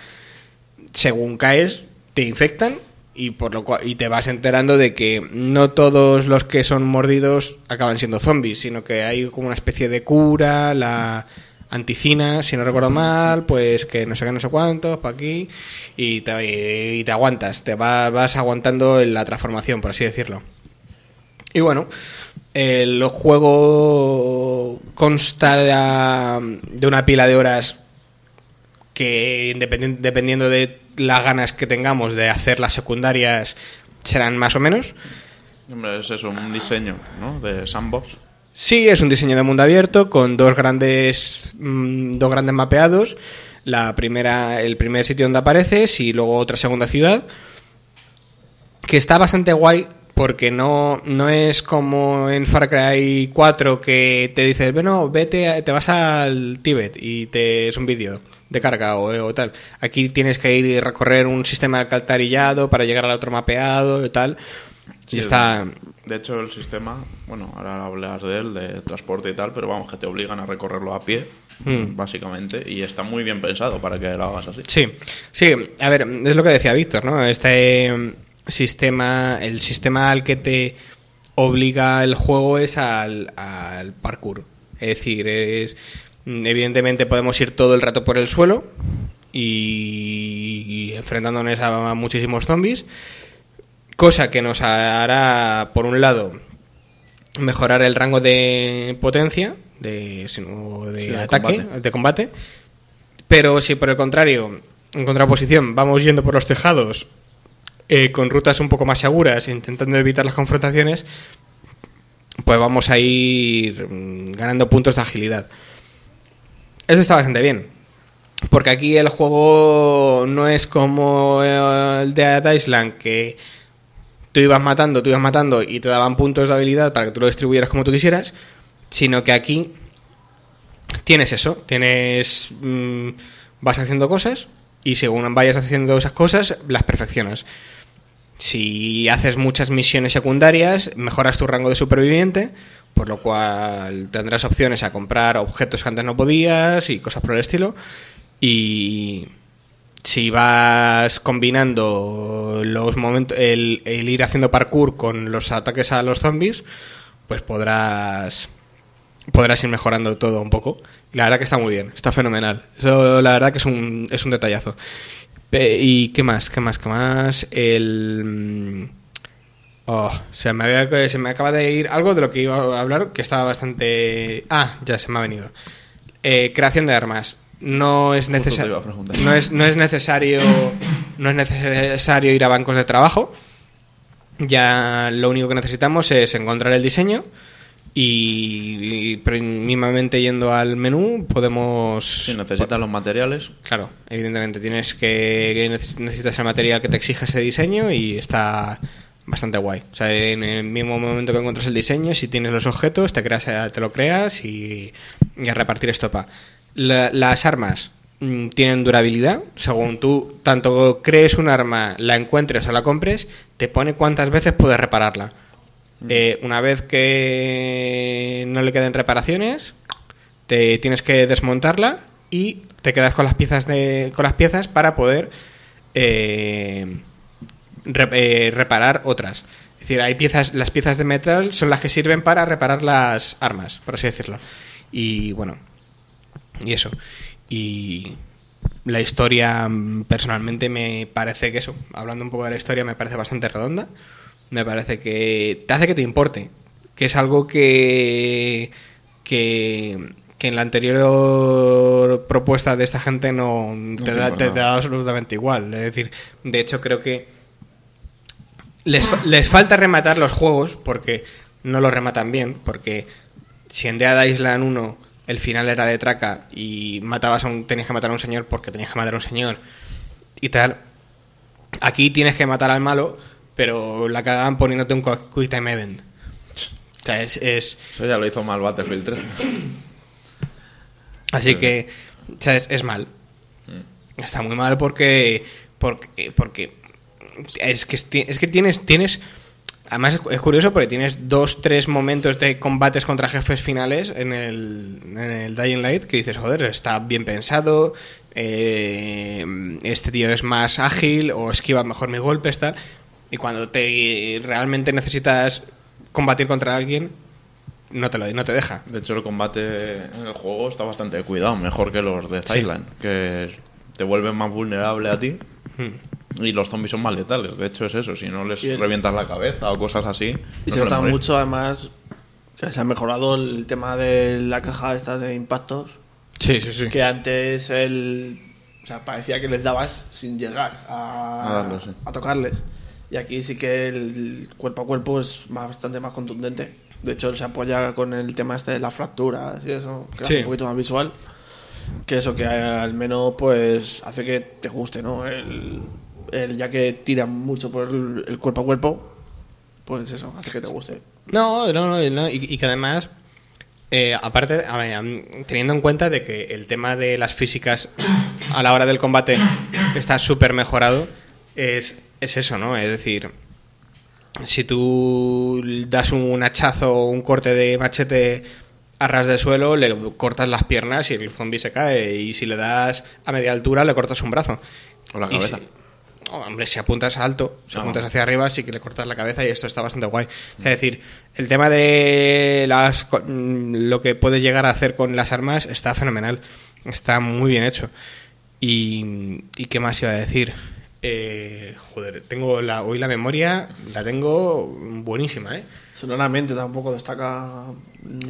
Según caes, te infectan y por lo cual y te vas enterando de que no todos los que son mordidos acaban siendo zombies, sino que hay como una especie de cura, la anticina, si no recuerdo mal, pues que no sé qué, no sé cuántos, para aquí, y te, aguantas, te va- vas aguantando la transformación, por así decirlo. Y bueno, el juego consta de, una pila de horas que dependiendo de las ganas que tengamos de hacer las secundarias serán más o menos. Hombre, es eso, un diseño, ¿no? De sandbox. Sí, es un diseño de mundo abierto con dos grandes mm, dos grandes mapeados. La primera, el primer sitio donde apareces y luego otra segunda ciudad. Que está bastante guay porque no, no es como en Far Cry 4 que te dices, bueno, vete, te vas al Tíbet y te es un vídeo de carga o, o tal. Aquí tienes que ir y recorrer un sistema de alcantarillado para llegar al otro mapeado y tal. Sí, y está... De hecho, el sistema, bueno, ahora hablas de él, de transporte y tal, pero vamos, que te obligan a recorrerlo a pie, Hmm. básicamente, y está muy bien pensado para que lo hagas así. Sí, sí, a ver, es lo que decía Víctor, ¿no? Este eh, sistema, el sistema al que te obliga el juego es al, al parkour. Es decir, es evidentemente podemos ir todo el rato por el suelo y, enfrentándonos a muchísimos zombies, cosa que nos hará, por un lado, mejorar el rango de potencia de, o de Sí, de ataque, combate. de combate. Pero si por el contrario, en contraposición, vamos yendo por los tejados eh, con rutas un poco más seguras, intentando evitar las confrontaciones, pues vamos a ir mm, ganando puntos de agilidad. Eso está bastante bien. Porque aquí el juego no es como el de Island, que tú ibas matando, tú ibas matando y te daban puntos de habilidad para que tú lo distribuyeras como tú quisieras, sino que aquí tienes eso, tienes mm, vas haciendo cosas y según vayas haciendo esas cosas las perfeccionas. Si haces muchas misiones secundarias, mejoras tu rango de superviviente, por lo cual tendrás opciones a comprar objetos que antes no podías y cosas por el estilo. Y si vas combinando los momentos, el, el ir haciendo parkour con los ataques a los zombies, pues podrás podrás ir mejorando todo un poco. La verdad que está muy bien, está fenomenal. Eso la verdad que es un, es un detallazo. ¿Y qué más? ¿Qué más? ¿Qué más? El... Oh, se me, había- se me acaba de ir algo de lo que iba a hablar que estaba bastante... Ah, ya se me ha venido. Eh, creación de armas. No es necesario... No es, no es necesario... No es necesario ir a bancos de trabajo. Ya lo único que necesitamos es encontrar el diseño y, y mínimamente yendo al menú podemos... Si necesitas los materiales, Claro, evidentemente tienes que, que neces- necesitas el material que te exija ese diseño y está bastante guay. O sea, en el mismo momento que encuentras el diseño, si tienes los objetos, te creas, te lo creas y, y a repartir estopa. La- las armas mm, tienen durabilidad. Según tú tanto crees un arma, la encuentres o la compres, te pone cuántas veces puedes repararla. Eh, una vez que no le queden reparaciones, te tienes que desmontarla y te quedas con las piezas de con las piezas para poder eh, re- eh, reparar otras. Es decir, hay piezas, las piezas de metal son las que sirven para reparar las armas, por así decirlo. Y bueno, y eso. Y la historia, mm, personalmente, me parece que eso, hablando un poco de la historia, me parece bastante redonda. Me parece que te hace que te importe. Que es algo que. que. que en la anterior propuesta de esta gente no, te, te da, te da absolutamente igual. Es decir, de hecho, creo que. Les, les falta rematar los juegos porque no los rematan bien. Porque si en Dead Island 1 el final era de traca y matabas a un, tenías que matar a un señor porque tenías que matar a un señor y tal. Aquí tienes que matar al malo, pero la cagan poniéndote un quick quick time event. O sea, es, es- eso ya lo hizo mal Battlefield 3. así que o sea, es, es mal. Está muy mal porque porque porque es que es que tienes tienes además es, curioso porque tienes dos tres momentos de combates contra jefes finales en el en el Dying Light que dices joder está bien pensado eh, este tío es más ágil o esquiva mejor mis golpes tal y cuando te realmente necesitas combatir contra alguien no te lo no te deja. De hecho, el combate en el juego está bastante cuidado, mejor que los de Thailand, que te vuelven más vulnerable a ti. Y los zombies son más letales. De hecho, es eso. Si no les el- revientas la cabeza o cosas así. Y no se nota mucho, además, se ha mejorado el tema de la caja esta de impactos, Sí, sí, sí. que antes el... O sea, parecía que les dabas sin llegar a, A darles, sí. a tocarles. Y aquí sí que el cuerpo a cuerpo es más- bastante más contundente. De hecho, se apoya con el tema este de las fracturas y eso, que Sí. hace un poquito más visual. Que eso que al menos pues hace que te guste, ¿no? El, el- ya que tira mucho por el, el cuerpo a cuerpo, pues eso, hace que te guste. No, no, no, no, y, y que además, eh, aparte, a ver, teniendo en cuenta de que el tema de las físicas a la hora del combate está súper mejorado, es, es eso, ¿no? Es decir, si tú das un hachazo o un corte de machete a ras de suelo, le cortas las piernas y el zombie se cae, y si le das a media altura, le cortas un brazo. O la Y cabeza. si- no, hombre, si apuntas alto, si No. apuntas hacia arriba, sí que le cortas la cabeza y esto está bastante guay. Es decir, el tema de las mm, lo que puede llegar a hacer con las armas está fenomenal. Está muy bien hecho. Y, ¿y qué más iba a decir? Eh, joder, tengo la, hoy la memoria, la tengo buenísima, ¿eh? Sonoramente tampoco destaca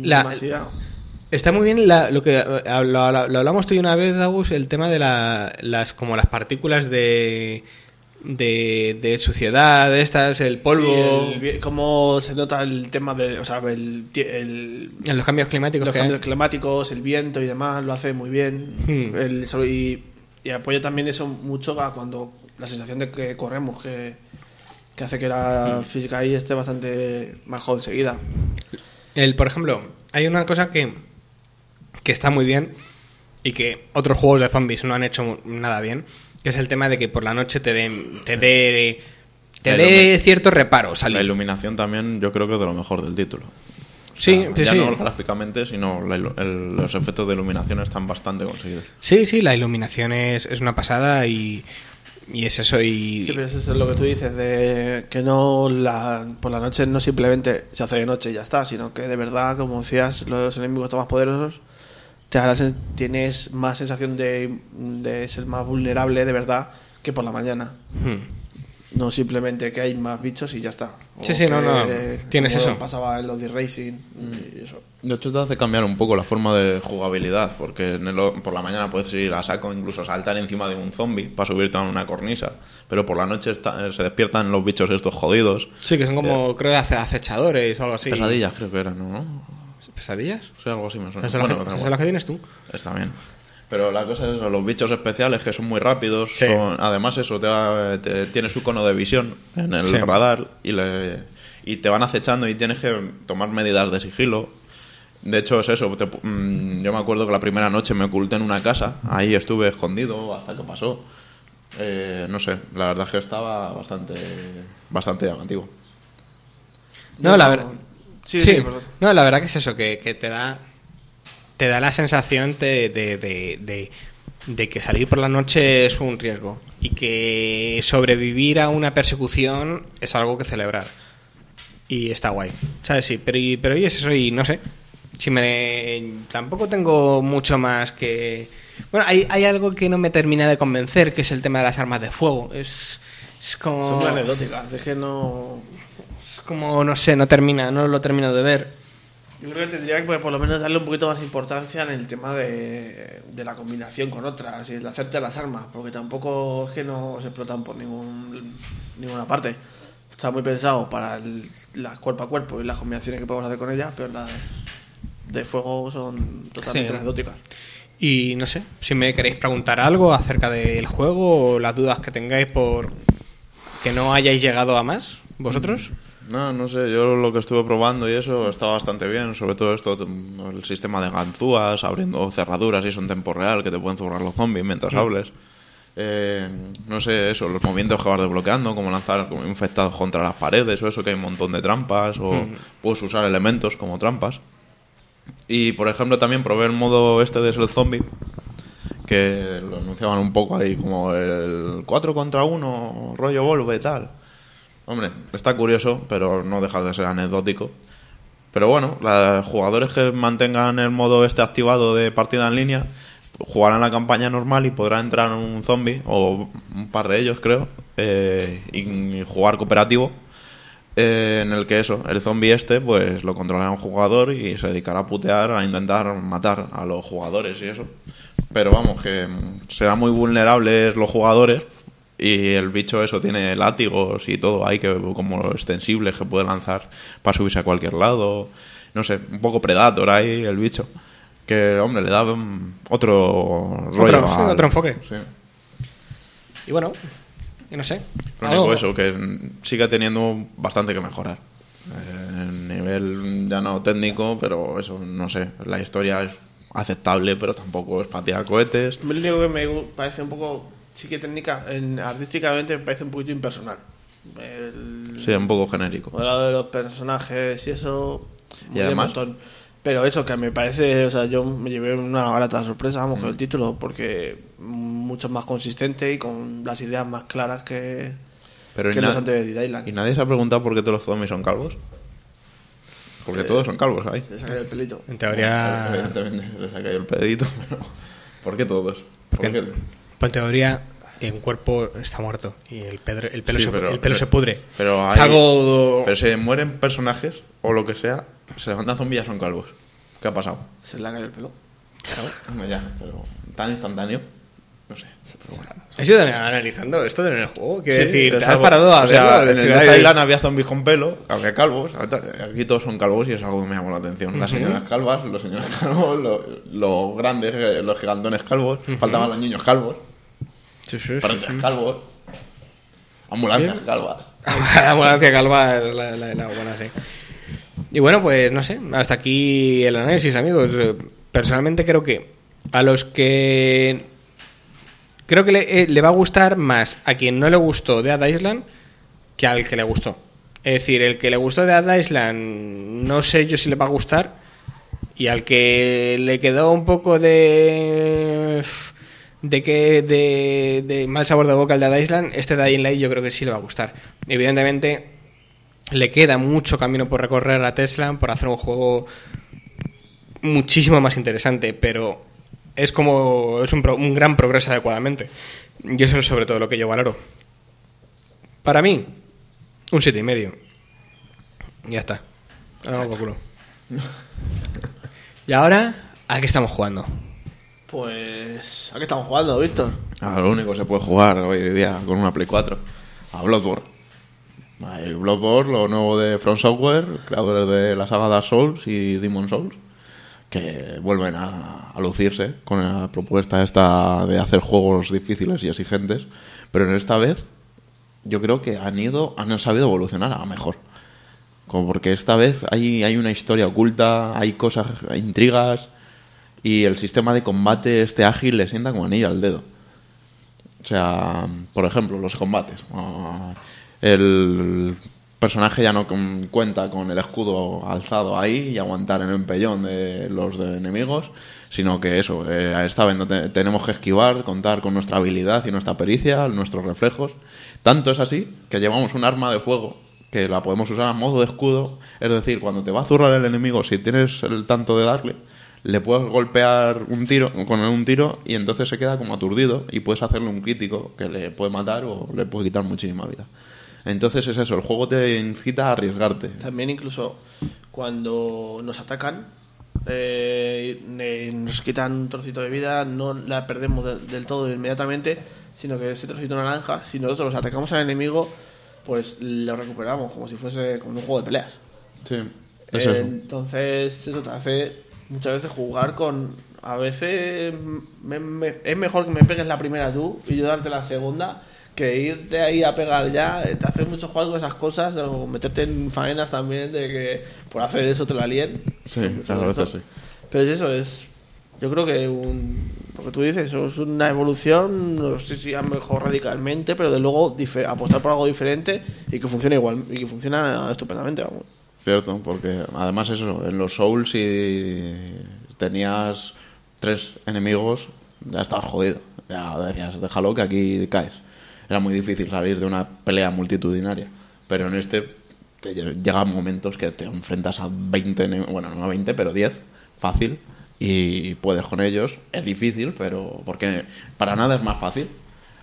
La- demasiado. Está muy bien la- lo que eh, lo- lo hablamos tú y una vez, Agus, el tema de la- las como las partículas de de, de suciedad, de estas, el polvo, Sí, el vi- cómo se nota el tema de, o sea, el, en los cambios climáticos. los hay. cambios climáticos, el viento y demás, lo hace muy bien. Hmm. El sol- y, y apoya también eso mucho a cuando la sensación de que corremos, que, que hace que la Hmm. física ahí esté bastante más conseguida. El, por ejemplo, hay una cosa que, que está muy bien y que otros juegos de zombies no han hecho nada bien, que es el tema de que por la noche te dé te dé te dé cierto reparo salir. La iluminación también yo creo que es de lo mejor del título. Sí, O sea, sí, ya sí. no gráficamente, sino la ilu- el- los efectos de iluminación están bastante conseguidos. Sí, sí, la iluminación es, es una pasada y, y es eso y... Sí, pero eso es lo que tú dices, de que no la, por la noche no simplemente se hace de noche y ya está, sino que de verdad, como decías, los enemigos están más poderosos, te tienes más sensación de, de ser más vulnerable de verdad que por la mañana. Hmm. No simplemente que hay más bichos y ya está. O Sí, sí, no, que, no, tienes eso. pasaba en los de Racing y eso. De hecho, te hace cambiar un poco la forma de jugabilidad, porque en el- por la mañana puedes ir a saco, incluso saltar encima de un zombie para subirte a una cornisa, pero por la noche está- se despiertan los bichos estos jodidos. Sí, que son como, creo, ace- acechadores o algo así. Pesadillas creo que eran, ¿no? ¿Pesadillas? Sí, algo así me suena. ¿Esas son, Bueno, las, da que- igual. son las que tienes tú? Está bien. Pero la cosa es eso, los bichos especiales que son muy rápidos, Sí. son- además eso, te, te- tiene su cono de visión en el Sí. radar y, le- y te van acechando y tienes que tomar medidas de sigilo. De hecho es eso, te mm, yo me acuerdo que la primera noche me oculté en una casa, ahí estuve escondido hasta que pasó. Eh, no sé, la verdad es que estaba bastante, bastante llamativo. No, la verdad... Sí, sí, perdón. no, la verdad que es eso, que, que te da te da la sensación de, de, de, que salir por la noche es un riesgo y que sobrevivir a una persecución es algo que celebrar. Y está guay. ¿Sabes? Sí, pero, y, pero y es eso, y no sé. Si me, tampoco tengo mucho más que... Bueno, hay, hay algo que no me termina de convencer, que es el tema de las armas de fuego. Es, es como... Son anecdóticas, es que no... Como, no sé, no termina, no lo termino de ver. Yo creo que tendría que pues, por lo menos darle un poquito más importancia en el tema de, de la combinación con otras y el hacerte las armas, porque tampoco es que no se explotan por ningún, ninguna parte. Está muy pensado para el- las cuerpo a cuerpo y las combinaciones que podemos hacer con ellas, pero las de fuego son totalmente Sí. anecdóticas. Y no sé, si me queréis preguntar algo acerca del juego o las dudas que tengáis por que no hayáis llegado a más, vosotros. No, no sé, yo lo que estuve probando y eso está bastante bien, sobre todo esto, el sistema de ganzúas, abriendo cerraduras y eso en tiempo real, que te pueden zurrar los zombies mientras hables. Eh, no sé, eso, los movimientos que vas desbloqueando, como lanzar como infectados contra las paredes o eso, que hay un montón de trampas, o puedes usar elementos como trampas. Y por ejemplo también probé el modo este de ser zombie, que lo anunciaban un poco ahí como el 4 contra 1, rollo Volve y tal. Hombre, está curioso, pero no deja de ser anecdótico. Pero bueno, los jugadores que mantengan el modo este activado de partida en línea jugarán la campaña normal y podrán entrar un zombie, o un par de ellos creo, eh, y jugar cooperativo. eh, en el que eso, el zombie este, pues lo controlará un jugador y se dedicará a putear, a intentar matar a los jugadores y eso. Pero vamos, que serán muy vulnerables los jugadores y el bicho eso tiene látigos y todo, hay que como extensibles que puede lanzar para subirse a cualquier lado. No sé, un poco Predator ahí el bicho. Que, hombre, le da otro rollo. al- otro enfoque. Sí. Y bueno, y no sé. Lo algo- único eso, que sigue teniendo bastante que mejorar. Eh, En nivel ya no técnico, pero eso, no sé. La historia es aceptable, pero tampoco es para tirar cohetes. Lo único que me parece un poco, sí que técnica, en, artísticamente me parece un poquito impersonal. El Sí, un poco genérico. modelado de los personajes y eso. Y muy de además- montón. Pero eso que me parece, o sea, yo me llevé una grata sorpresa, vamos, Mm. con el título, porque mucho más consistente y con las ideas más claras que, Pero y, que na- los anteriores de Island. ¿y nadie se ha preguntado por qué todos los zombies son calvos? Porque todos son calvos ahí. Le sacaré el pelito. En teoría, ha caído el pedito, [laughs] pero ¿por qué todos? ¿Por Porque- qué? Pues en teoría, en cuerpo está muerto y el, pedro- el pelo, Sí, se, pero- el pelo pero- se pudre. pero hay-. Pero si mueren personajes o lo que sea, se levantan zombies y ya son calvos. ¿Qué ha pasado? Se le ha caído el pelo. Ya, pero tan instantáneo, no sé. Pero bueno. ¿Has ido analizando esto en el juego? Quiero Sí, decir, te has algo- parado a o sea, verlo? en el Death Island había zombies con pelo, había calvos, ahorita- aquí todos son calvos y es algo que me llamó la atención. Las señoras calvas, los señores [laughs] calvos, los, los grandes, eh, los gigantones calvos, faltaban los niños calvos, Sí, sí, sí, paredes sí. calvos, ambulancias calvas. la ambulancia calva es la, la- la buena, sí. Y bueno, pues no sé, hasta aquí el análisis, amigos. Personalmente creo que a los que... Creo que le, eh, le va a gustar más a quien no le gustó Dead Island que al que le gustó. Es decir, el que le gustó Dead Island no sé yo si le va a gustar y al que le quedó un poco de de que de, de mal sabor de boca el Dead Island, este Dying Light yo creo que sí le va a gustar. Evidentemente le queda mucho camino por recorrer a Tesla por hacer un juego muchísimo más interesante, pero es como es un, pro- un gran progreso adecuadamente. Y eso es sobre todo lo que yo valoro. Para mí, un siete y medio. Ya está. A tomar por culo. [laughs] Y ahora, ¿a qué estamos jugando? Pues, ¿a qué estamos jugando, Víctor? A lo único que se puede jugar hoy día con una Play 4, a Bloodborne. Bloodborne, lo nuevo de From Software, creadores de la saga Dark Souls y Demon Souls, que vuelven a, lucirse con la propuesta esta de hacer juegos difíciles y exigentes, pero en esta vez yo creo que han ido, han sabido evolucionar a mejor. Como porque esta vez hay, hay una historia oculta, hay cosas, intrigas y el sistema de combate este ágil le sienta como anillo al dedo. O sea, por ejemplo, los combates. Ah, El personaje ya no cuenta con el escudo alzado ahí y aguantar en el empellón de los de enemigos, sino que eso, eh, esta vez tenemos que esquivar, contar con nuestra habilidad y nuestra pericia, nuestros reflejos. Tanto es así que llevamos un arma de fuego que la podemos usar a modo de escudo, es decir, cuando te va a zurrar el enemigo, si tienes el tanto de darle, le puedes golpear un tiro con un tiro y entonces se queda como aturdido y puedes hacerle un crítico que le puede matar o le puede quitar muchísima vida. Entonces es eso, el juego te incita a arriesgarte. También incluso cuando nos atacan, eh, ne- nos quitan un trocito de vida, no la perdemos de- del todo inmediatamente, sino que ese trocito naranja, si nosotros los atacamos al enemigo, pues lo recuperamos como si fuese como un juego de peleas. Sí, Eh, es. Entonces, eso te hace muchas veces jugar con. A veces me- me- es mejor que me pegues la primera tú y yo darte la segunda que irte ahí a pegar ya. Eh, Te hace mucho jugar con esas cosas o meterte en faenas también de que por hacer eso te la líen. Sí, Muchas veces sí. Pero es eso, es. Yo creo que un, lo que tú dices eso es una evolución, no sé si a mejor radicalmente, pero de luego apostar por algo diferente y que funcione igual y que funciona estupendamente. Vamos. Cierto, porque además eso, en los Souls si tenías tres enemigos, ya estabas jodido. Ya decías, déjalo que aquí caes. Era muy difícil salir de una pelea multitudinaria. Pero en este te lle- llegan momentos que te enfrentas a 20, ene- bueno, no a 20, pero 10, fácil, y puedes con ellos. Es difícil, pero porque para nada es más fácil.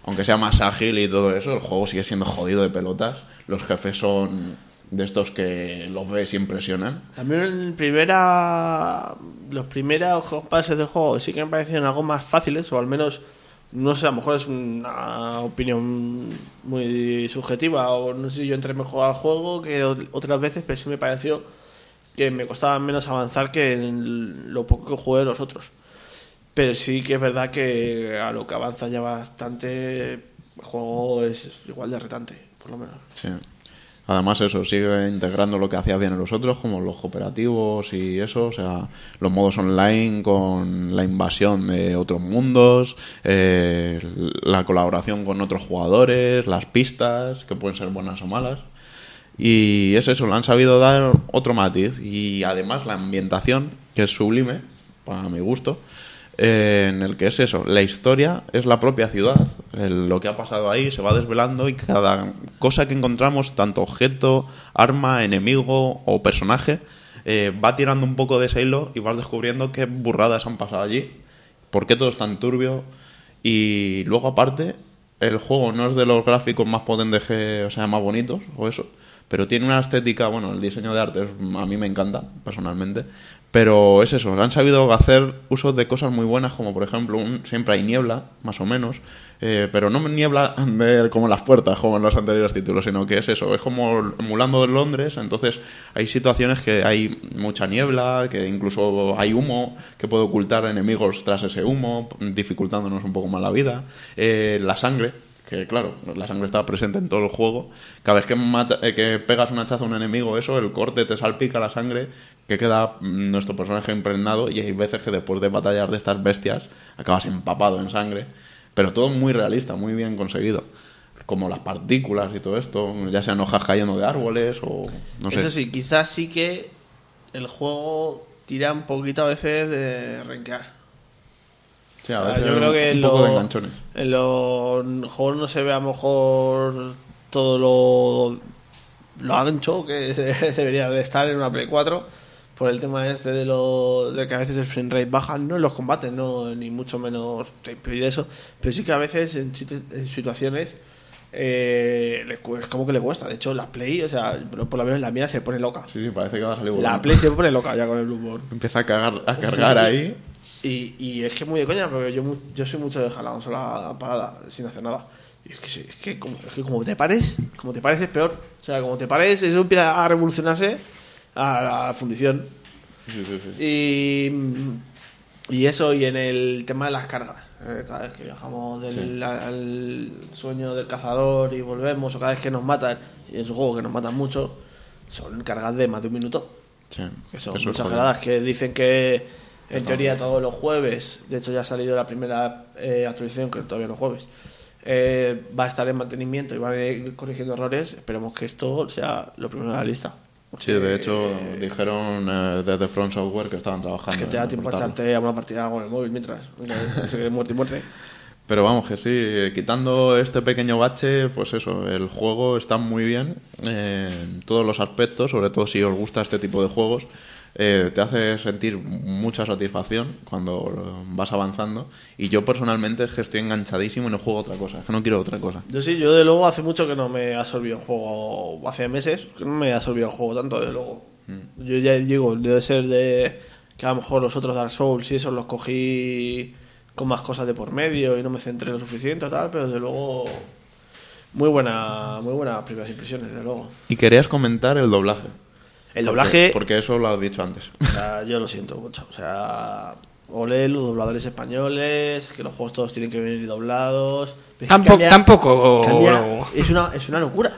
Aunque sea más ágil y todo eso, el juego sigue siendo jodido de pelotas. Los jefes son de estos que los ves y impresionan. También en primera, los primeros pases del juego sí que me parecieron algo más fáciles, o al menos, no sé, a lo mejor es una opinión muy subjetiva, o no sé si yo entré mejor al juego que otras veces, pero sí me pareció que me costaba menos avanzar que en lo poco que jugué de los otros. Pero sí que es verdad que a lo que avanza ya bastante, el juego es igual de retante, por lo menos. Sí. Además, eso, sigue integrando lo que hacía bien en los otros, como los cooperativos y eso, o sea, los modos online con la invasión de otros mundos, eh, la colaboración con otros jugadores, las pistas, que pueden ser buenas o malas. Y es eso, le han sabido dar otro matiz. Y además la ambientación, que es sublime, para mi gusto, eh, en el que es eso, la historia es la propia ciudad. El- lo que ha pasado ahí se va desvelando y cada cosa que encontramos, tanto objeto, arma, enemigo o personaje, eh, va tirando un poco de ese hilo y vas descubriendo qué burradas han pasado allí, por qué todo es tan turbio. Y luego aparte, el juego no es de los gráficos más potentes, que- o sea, más bonitos o eso, pero tiene una estética, bueno, el diseño de arte es- a mí me encanta, personalmente, pero es eso, han sabido hacer uso de cosas muy buenas, como por ejemplo, un- siempre hay niebla, más o menos, eh, pero no niebla [laughs] de, como en las puertas, como en los anteriores títulos, sino que es eso, es como emulando de Londres, entonces hay situaciones que hay mucha niebla, que incluso hay humo que puede ocultar enemigos tras ese humo, dificultándonos un poco más la vida, Eh, la sangre, que claro, la sangre está presente en todo el juego. Cada vez que, mata- eh, que pegas un hachazo a un enemigo, eso, el corte te salpica la sangre, que queda nuestro personaje impregnado, y hay veces que después de batallar de estas bestias, acabas empapado en sangre. Pero todo muy realista, muy bien conseguido. Como las partículas y todo esto, ya sean hojas cayendo de árboles o no sé. Eso sí, quizás sí que el juego tira un poquito a veces de renquear. Sí, a O sea, veces yo creo que un en, lo- los juegos no se ve a lo mejor todo lo, lo ancho que [laughs] debería de estar en una Play 4 por el tema este de, lo, de que a veces el frame rate baja, no en los combates, no ni mucho menos te impide eso, pero sí que a veces en, en situaciones eh, es como que le cuesta. De hecho, la Play, o sea, por lo menos la mía se pone loca. Sí, sí, parece que va a salir La. Play se pone loca ya con el Bloodborne. Empieza a, cagar, a cargar ahí. Y, y es que es muy de coña, porque yo, yo soy mucho de dejar la consola parada sin hacer nada. Y es que, se- es que, como, es que como te pares, como te pares es peor. O sea, como te pares, eso empieza a revolucionarse a la fundición. Sí, sí, sí. Y, y eso, y en el tema de las cargas. eh, cada vez que viajamos del al sueño del cazador y volvemos, o cada vez que nos matan, y es un juego que nos matan mucho, son cargas de más de un minuto. Que son eso gradas que dicen que en teoría todos los jueves, de hecho ya ha salido la primera eh, actualización, que todavía no es jueves, eh, va a estar en mantenimiento y van a ir corrigiendo errores. Esperemos que esto sea lo primero de la lista. Sí, de hecho dijeron eh, desde Front Software que estaban trabajando. Es que te da tiempo a echarte a una partida con el móvil mientras. Quede muerte y muerte. Pero vamos, que sí, quitando este pequeño bache, pues eso, el juego está muy bien eh, en todos los aspectos, sobre todo si os gusta este tipo de juegos. Eh, te hace sentir mucha satisfacción cuando vas avanzando. Y yo personalmente es que estoy enganchadísimo y no juego otra cosa, es que no quiero otra cosa. Yo sí, yo de luego hace mucho que no me ha absorbido el juego, hace meses que no me ha absorbido el juego tanto, de luego. Yo ya digo, debe ser de que a lo mejor los otros Dark Souls y eso los cogí con más cosas de por medio y no me centré lo suficiente o tal, pero desde luego muy buena, muy buenas primeras impresiones, desde luego. Y querías comentar el doblaje. El doblaje, Porque, eso lo has dicho antes. o sea, yo lo siento mucho, o sea, ole los dobladores españoles, que los juegos todos tienen que venir doblados. Pero Tampoco, cambia- tampoco. Cambia- es, una, es una locura.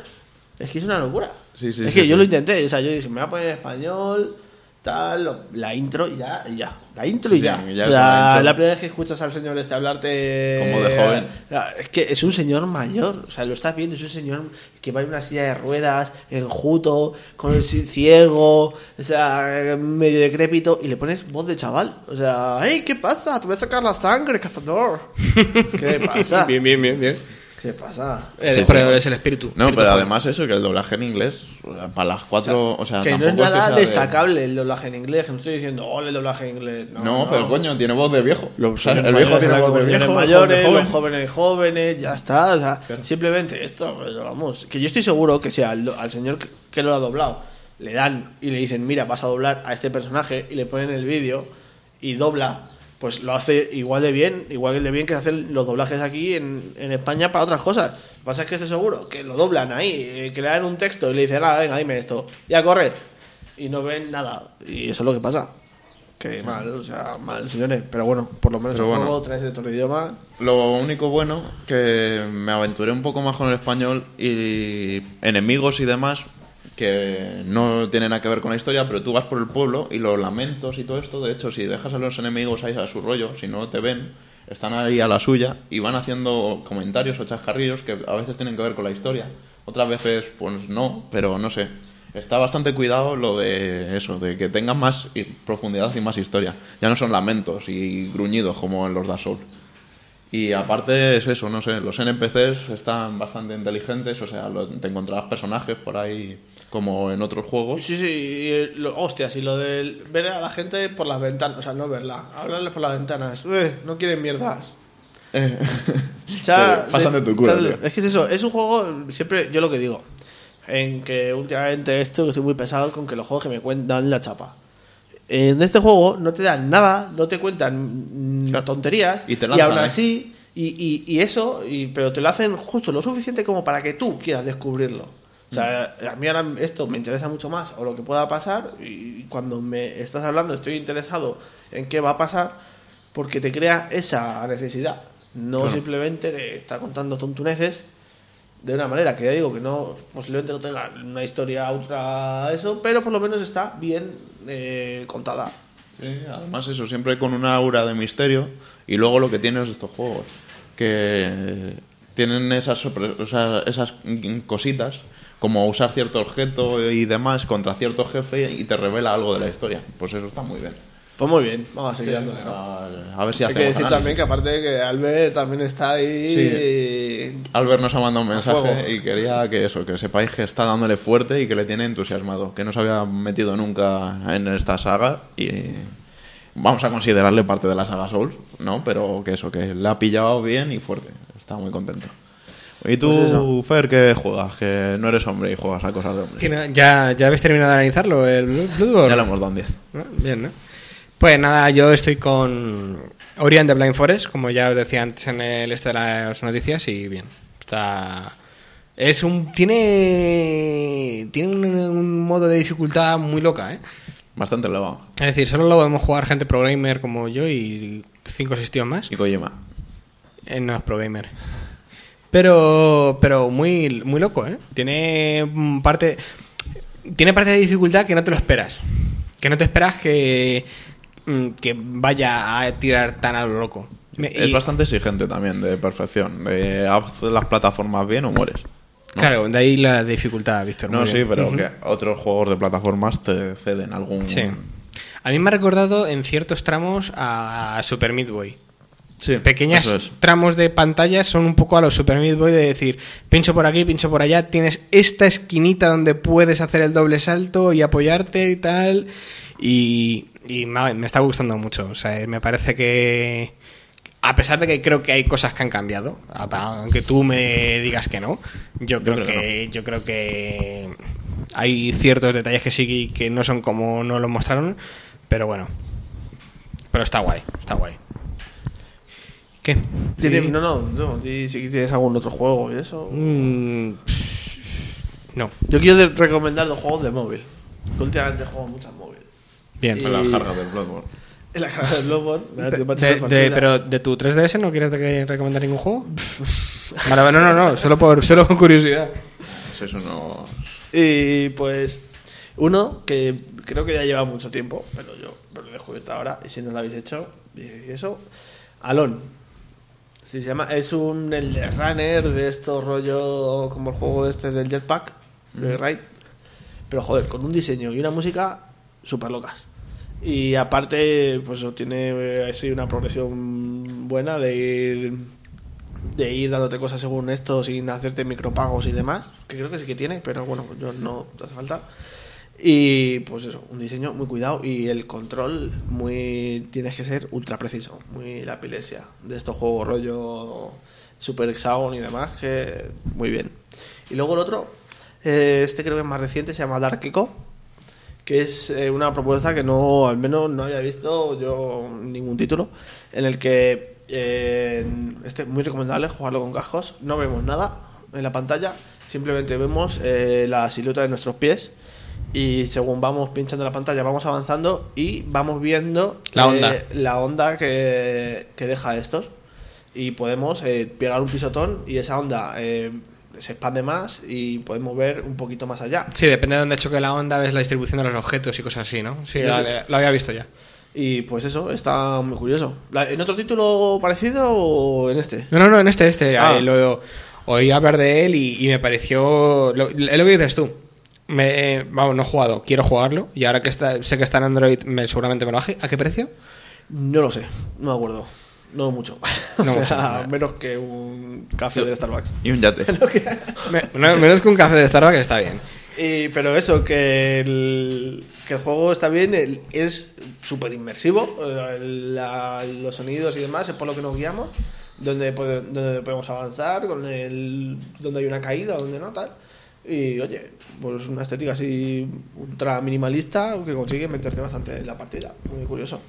Es que es una locura. Sí, sí, es sí, que yo lo intenté. O sea, yo dije, me voy a poner en español, tal, la intro y ya, y ya. La intro y Sí, ya. ya la intro. la primera vez que escuchas al señor este hablarte. Como de joven. es que es un señor mayor. O sea, lo estás viendo, es un señor que va en una silla de ruedas, enjuto, con el ci- ciego, o sea, medio decrépito, y le pones voz de chaval. O sea, ¡hey, qué pasa! Te voy a sacar la sangre, cazador. [laughs] ¿Qué pasa? Bien, bien, bien, bien. ¿Qué pasa? Eh, Sí, es el espíritu. No, espíritu pero además eso, que el doblaje en inglés, sea, para las cuatro, o sea, que no es nada que sea de- destacable el doblaje en inglés, que no estoy diciendo, ole, el doblaje en inglés. No, No, pero coño, tiene voz de viejo. O sea, el viejo tiene voz de los viejo, mayores, joven, los jóvenes jóvenes, ya está. o sea, Simplemente esto, pues, vamos. Que yo estoy seguro que si al, al señor que, que lo ha doblado le dan y le dicen, mira, vas a doblar a este personaje y le ponen el vídeo y dobla, pues lo hace igual de bien, igual de bien que hacen los doblajes aquí en, en España para otras cosas. Lo que pasa es que estoy seguro que lo doblan ahí, eh, que le dan un texto y le dicen, nada, venga, dime esto, y a correr. Y no ven nada. Y eso es lo que pasa. Que mal, o sea, mal, señores. Pero bueno, por lo menos Pero bueno. juego trae otro idioma. Lo único bueno que me aventuré un poco más con el español y enemigos y demás que no tienen nada que ver con la historia, pero tú vas por el pueblo y los lamentos y todo esto, de hecho, si dejas a los enemigos ahí a su rollo, si no te ven, están ahí a la suya y van haciendo comentarios o chascarrillos que a veces tienen que ver con la historia, otras veces pues no, pero no sé. Está bastante cuidado lo de eso, de que tengan más profundidad y más historia. Ya no son lamentos y gruñidos como en los Dark Souls. Y aparte es eso, no sé, los NPCs están bastante inteligentes, o sea, te encontrarás personajes por ahí como en otros juegos. Sí, sí, y, lo, hostias, y lo de ver a la gente por las ventanas, o sea, no verla, hablarles por las ventanas. No quieren mierdas. Eh, [laughs] pasan de tu culo. Es que es eso, es un juego, siempre, yo lo que digo, en que últimamente esto, que estoy muy pesado con que los juegos que me cuentan la chapa. En este juego no te dan nada, no te cuentan mm, Claro. tonterías, Y te aún lanzan, ¿eh? así, y, y, y eso, y, pero te lo hacen justo lo suficiente como para que tú quieras descubrirlo. O sea, a mí ahora esto me interesa mucho más, o lo que pueda pasar, y cuando me estás hablando estoy interesado en qué va a pasar, porque te crea esa necesidad. No Claro. simplemente de estar contando tontuneces de una manera que ya digo que no posiblemente no tenga una historia ultra eso, pero por lo menos está bien eh, contada. Sí, además eso, siempre con una aura de misterio. Y luego lo que tienes estos juegos, que tienen esas, o sea, esas cositas, como usar cierto objeto y demás contra cierto jefe y te revela algo de la historia. Pues eso está muy bien. Pues muy bien, vamos a seguir dándole. ¿no? A, a ver si Hay que decir análisis. también que aparte de que Albert también está ahí. Albert nos ha mandado un mensaje y quería que eso, que sepáis que está dándole fuerte y que le tiene entusiasmado, que no se había metido nunca en esta saga y vamos a considerarle parte de la saga Souls, ¿no? Pero que eso, que le ha pillado bien y fuerte, está muy contento. ¿Y tú, Pues. Fer, qué juegas? Que no eres hombre y juegas a cosas de hombre. ¿Ya, ¿Ya habéis terminado de analizarlo, el Blood- Bloodborne? Ya le hemos dado un 10. ¿No? Bien, ¿no? Pues nada, yo estoy con Ori and the Blind Forest, como ya os decía antes en el este de las noticias, y bien. Está. Es un. Tiene. Tiene un, un modo de dificultad muy loca, ¿eh? Bastante elevado. Es decir, solo lo podemos jugar gente pro gamer como yo y cinco o tíos más. Y Kojima. Eh, no es pro gamer. Pero, pero muy, muy loco, ¿eh? Tiene mm, parte, tiene parte de dificultad que no te lo esperas. Que no te esperas que, mm, que vaya a tirar tan a lo loco. Es y- bastante exigente también, de perfección. De haz las plataformas bien o mueres. ¿no? Claro, de ahí la dificultad, Víctor. No, sí, bien. pero que otros juegos de plataformas te ceden algún... Sí. A mí me ha recordado en ciertos tramos a Super Meat Boy. Sí, Pequeñas es. tramos de pantalla son un poco a los Super Meat Boy de decir, pincho por aquí, pincho por allá, tienes esta esquinita donde puedes hacer el doble salto y apoyarte y tal. Y, y me, me está gustando mucho. O sea, me parece que, a pesar de que creo que hay cosas que han cambiado, aunque tú me digas que no, yo creo, creo que que, yo creo que hay ciertos detalles que sí que no son como nos lo mostraron, pero bueno. Pero está guay, está guay. ¿Qué? Tiene- Sí. No, no, no. Si, tienes algún otro juego y eso. Mm, no. Yo quiero recomendar dos juegos de móvil. Últimamente juego mucho en móvil. Bien. Y- En [laughs] la carga del Bloodborne. En la cara del Bloodborne. De- pero de tu 3DS no quieres de- recomendar ningún juego? [laughs] No, no, no, solo por, solo por curiosidad. Pues eso no... Y pues uno que creo que ya lleva mucho tiempo, pero yo lo he descubierto ahora y si no lo habéis hecho, y eso, Alon. Sí, se llama, es un el runner de estos rollo como el juego este del jetpack, de Ride, pero joder, con un diseño y una música súper locas. Y aparte, pues tiene eh, así una progresión buena de ir de ir dándote cosas según esto sin hacerte micropagos y demás, que creo que sí que tiene, pero bueno, yo no te hace falta. Y pues eso, un diseño muy cuidado y el control muy tienes que ser ultra preciso, muy la de estos juegos rollo Super Hexagon y demás, que muy bien. Y luego el otro, eh, este creo que es más reciente, se llama Dark Echo, que es eh, una propuesta que no, al menos no había visto yo ningún título, en el que eh, este es muy recomendable jugarlo con cascos, no vemos nada en la pantalla, simplemente vemos eh, la silueta de nuestros pies y según vamos pinchando la pantalla vamos avanzando y vamos viendo La onda. eh, la onda que, que deja estos y podemos eh, pegar un pisotón y esa onda eh, se expande más y podemos ver un poquito más allá. Sí, depende de dónde choque la onda, ves la distribución de los objetos y cosas así, ¿no? Sí, Sí, lo, había visto ya. Y pues eso, está muy curioso. ¿En otro título parecido o en este? No, no, no, en este, este. Ah. eh, lo, oí hablar de él y, y me pareció. Lo, lo que dices tú. Me, eh, vamos, no he jugado, quiero jugarlo. Y ahora que está, sé que está en Android, me, seguramente me lo baje. ¿A qué precio? No lo sé, no me acuerdo. No mucho. [laughs] o sea, mucho, menos que un café de Starbucks. Y un yate. [laughs] Me- no, menos que un café de Starbucks está bien. Y, pero eso, que el, que el juego está bien, el- es súper inmersivo. eh, la- los sonidos y demás es por lo que nos guiamos. Donde, donde podemos avanzar, con el, donde hay una caída, donde no, tal. Y oye, pues una estética así ultra minimalista que consigue meterte bastante en la partida. Muy curioso.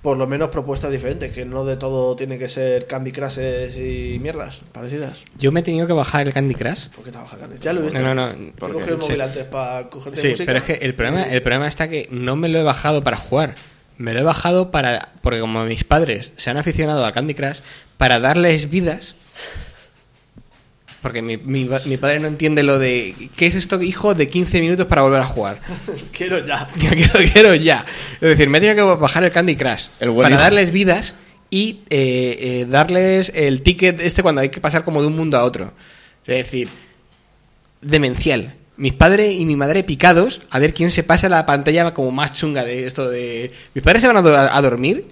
Por lo menos propuestas diferentes, que no de todo tiene que ser Candy Crushes y mierdas parecidas. Yo me he tenido que bajar el Candy Crush. ¿Por qué trabaja Candy? Ya lo he visto. No, no, no. Te el móvil Sí. antes para cogerte Sí, música. pero es que el problema, el problema está que no me lo he bajado para jugar. Me lo he bajado para. Porque como mis padres se han aficionado al Candy Crush, para darles vidas. Porque mi, mi, mi padre no entiende lo de. ¿Qué es esto, hijo, de 15 minutos para volver a jugar? [laughs] Quiero [laughs] ya. Quiero, quiero ya. Es decir, me he tenido que bajar el Candy Crush El para hijo. darles vidas y eh, eh, darles el ticket este cuando hay que pasar como de un mundo a otro. Es decir, demencial. Mis padres y mi madre picados a ver quién se pasa la pantalla como más chunga de esto de... Mis padres se van a, do- a dormir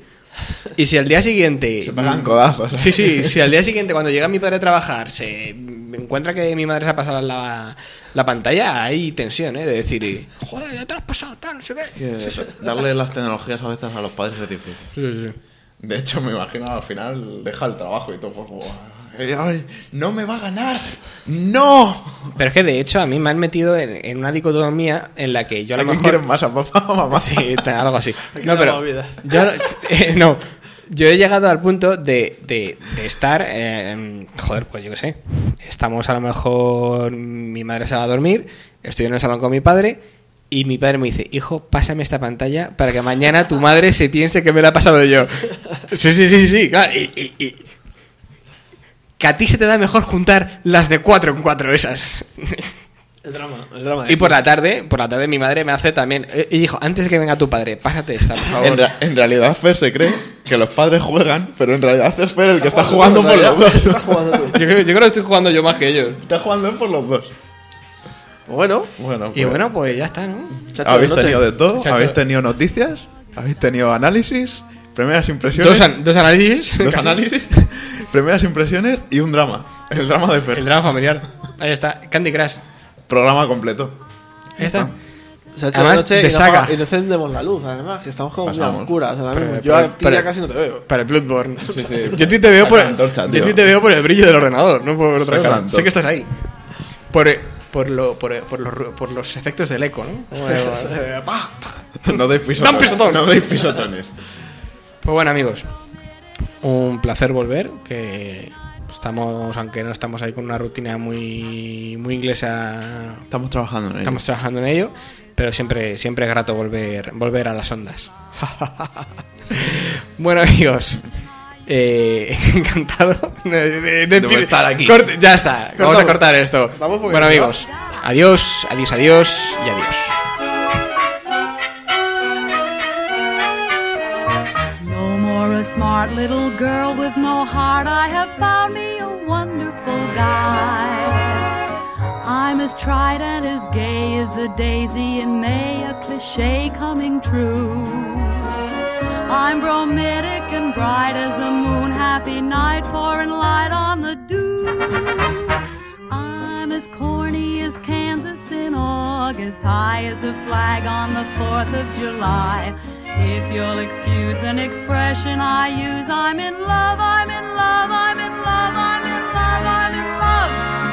y si al día siguiente... Se pegan codazos. Sí, sí, si al día siguiente cuando llega mi padre a trabajar se encuentra que mi madre se ha pasado la, la pantalla, hay tensión, ¿eh? De decir, joder, ya te lo has pasado, tal, no sé qué. Que darle las tecnologías a veces a los padres es difícil. Sí, sí. De hecho, me imagino al final deja el trabajo y todo. Pues, como, "Ay, ay, ¡No me va a ganar! ¡No! Pero es que de hecho a mí me han metido en, en una dicotomía en la que yo a lo ¿A quién mejor... quieren más? ¿A papá o mamá? Sí, algo así. [laughs] No, pero yo eh, no, yo he llegado al punto de, de, de estar, eh, joder, pues yo qué sé, estamos a lo mejor, mi madre se va a dormir, estoy en el salón con mi padre y mi padre me dice, hijo, pásame esta pantalla para que mañana tu madre se piense que me la he pasado yo. [laughs] Sí, sí, sí, sí, claro, y, y- y- que a ti se te da mejor juntar las de cuatro en cuatro esas. El drama, el drama. Y por la tarde, por la tarde mi madre me hace también. eh, Y dijo, antes de que venga tu padre, pásate esta, por favor. En, ra- en realidad, Fer se cree que los padres juegan, pero en realidad es Fer el que está jugando por los dos. Está jugando tú. Yo, creo- yo creo que estoy jugando yo más que ellos. Está jugando por los dos. Pues bueno, Bueno, Y pues, bueno, pues ya está, ¿no? chacho habéis noche. tenido de todo, Chacho. habéis tenido noticias, habéis tenido análisis, primeras impresiones. Dos, an- dos análisis. [laughs] dos Casi. análisis, [laughs] primeras impresiones y un drama. El drama de Fer. El drama familiar. Ahí está. Candy Crush. Programa completo. Ahí está. Se ha hecho Además, la noche de y, saga. y no encendemos la luz, además, que estamos como muy oscuras ahora Pero- mismo. Yo a ti pero- ya casi no te veo. Para el Bloodborne. [laughs] Sí, sí. Yo a ti te veo por Saca la antorcha, yo a ti tío. te veo por el brillo del ordenador, no por otra antorcha. Sé que estás ahí. Por, eh, por, lo, por, eh, por, los, por los efectos del eco, ¿no? Eh, pa, pa. No deis pisotones. No deis pisotones. Pues bueno, amigos, un placer volver. Que estamos, aunque no estamos ahí con una rutina muy, muy inglesa, Estamos trabajando en ello. estamos trabajando en ello, pero siempre, siempre es grato volver, volver a las ondas. [laughs] bueno, amigos. eh, [laughs] encantado de, de- de- De estar aquí. Corte- ya está, vamos a cortar esto. Bueno, amigos, adiós, adiós, adiós y adiós. A smart little girl with no heart. I have found me a wonderful guy. I'm as tried and as gay as a daisy in May, a cliche coming true. I'm bromidic and bright as the moon. Happy night, pouring light on the dew. I'm as corny as Kansas in August, high as a flag on the 4th of July. If you'll excuse an expression I use, I'm in love, I'm in love, I'm in love, I'm in love, I'm in love.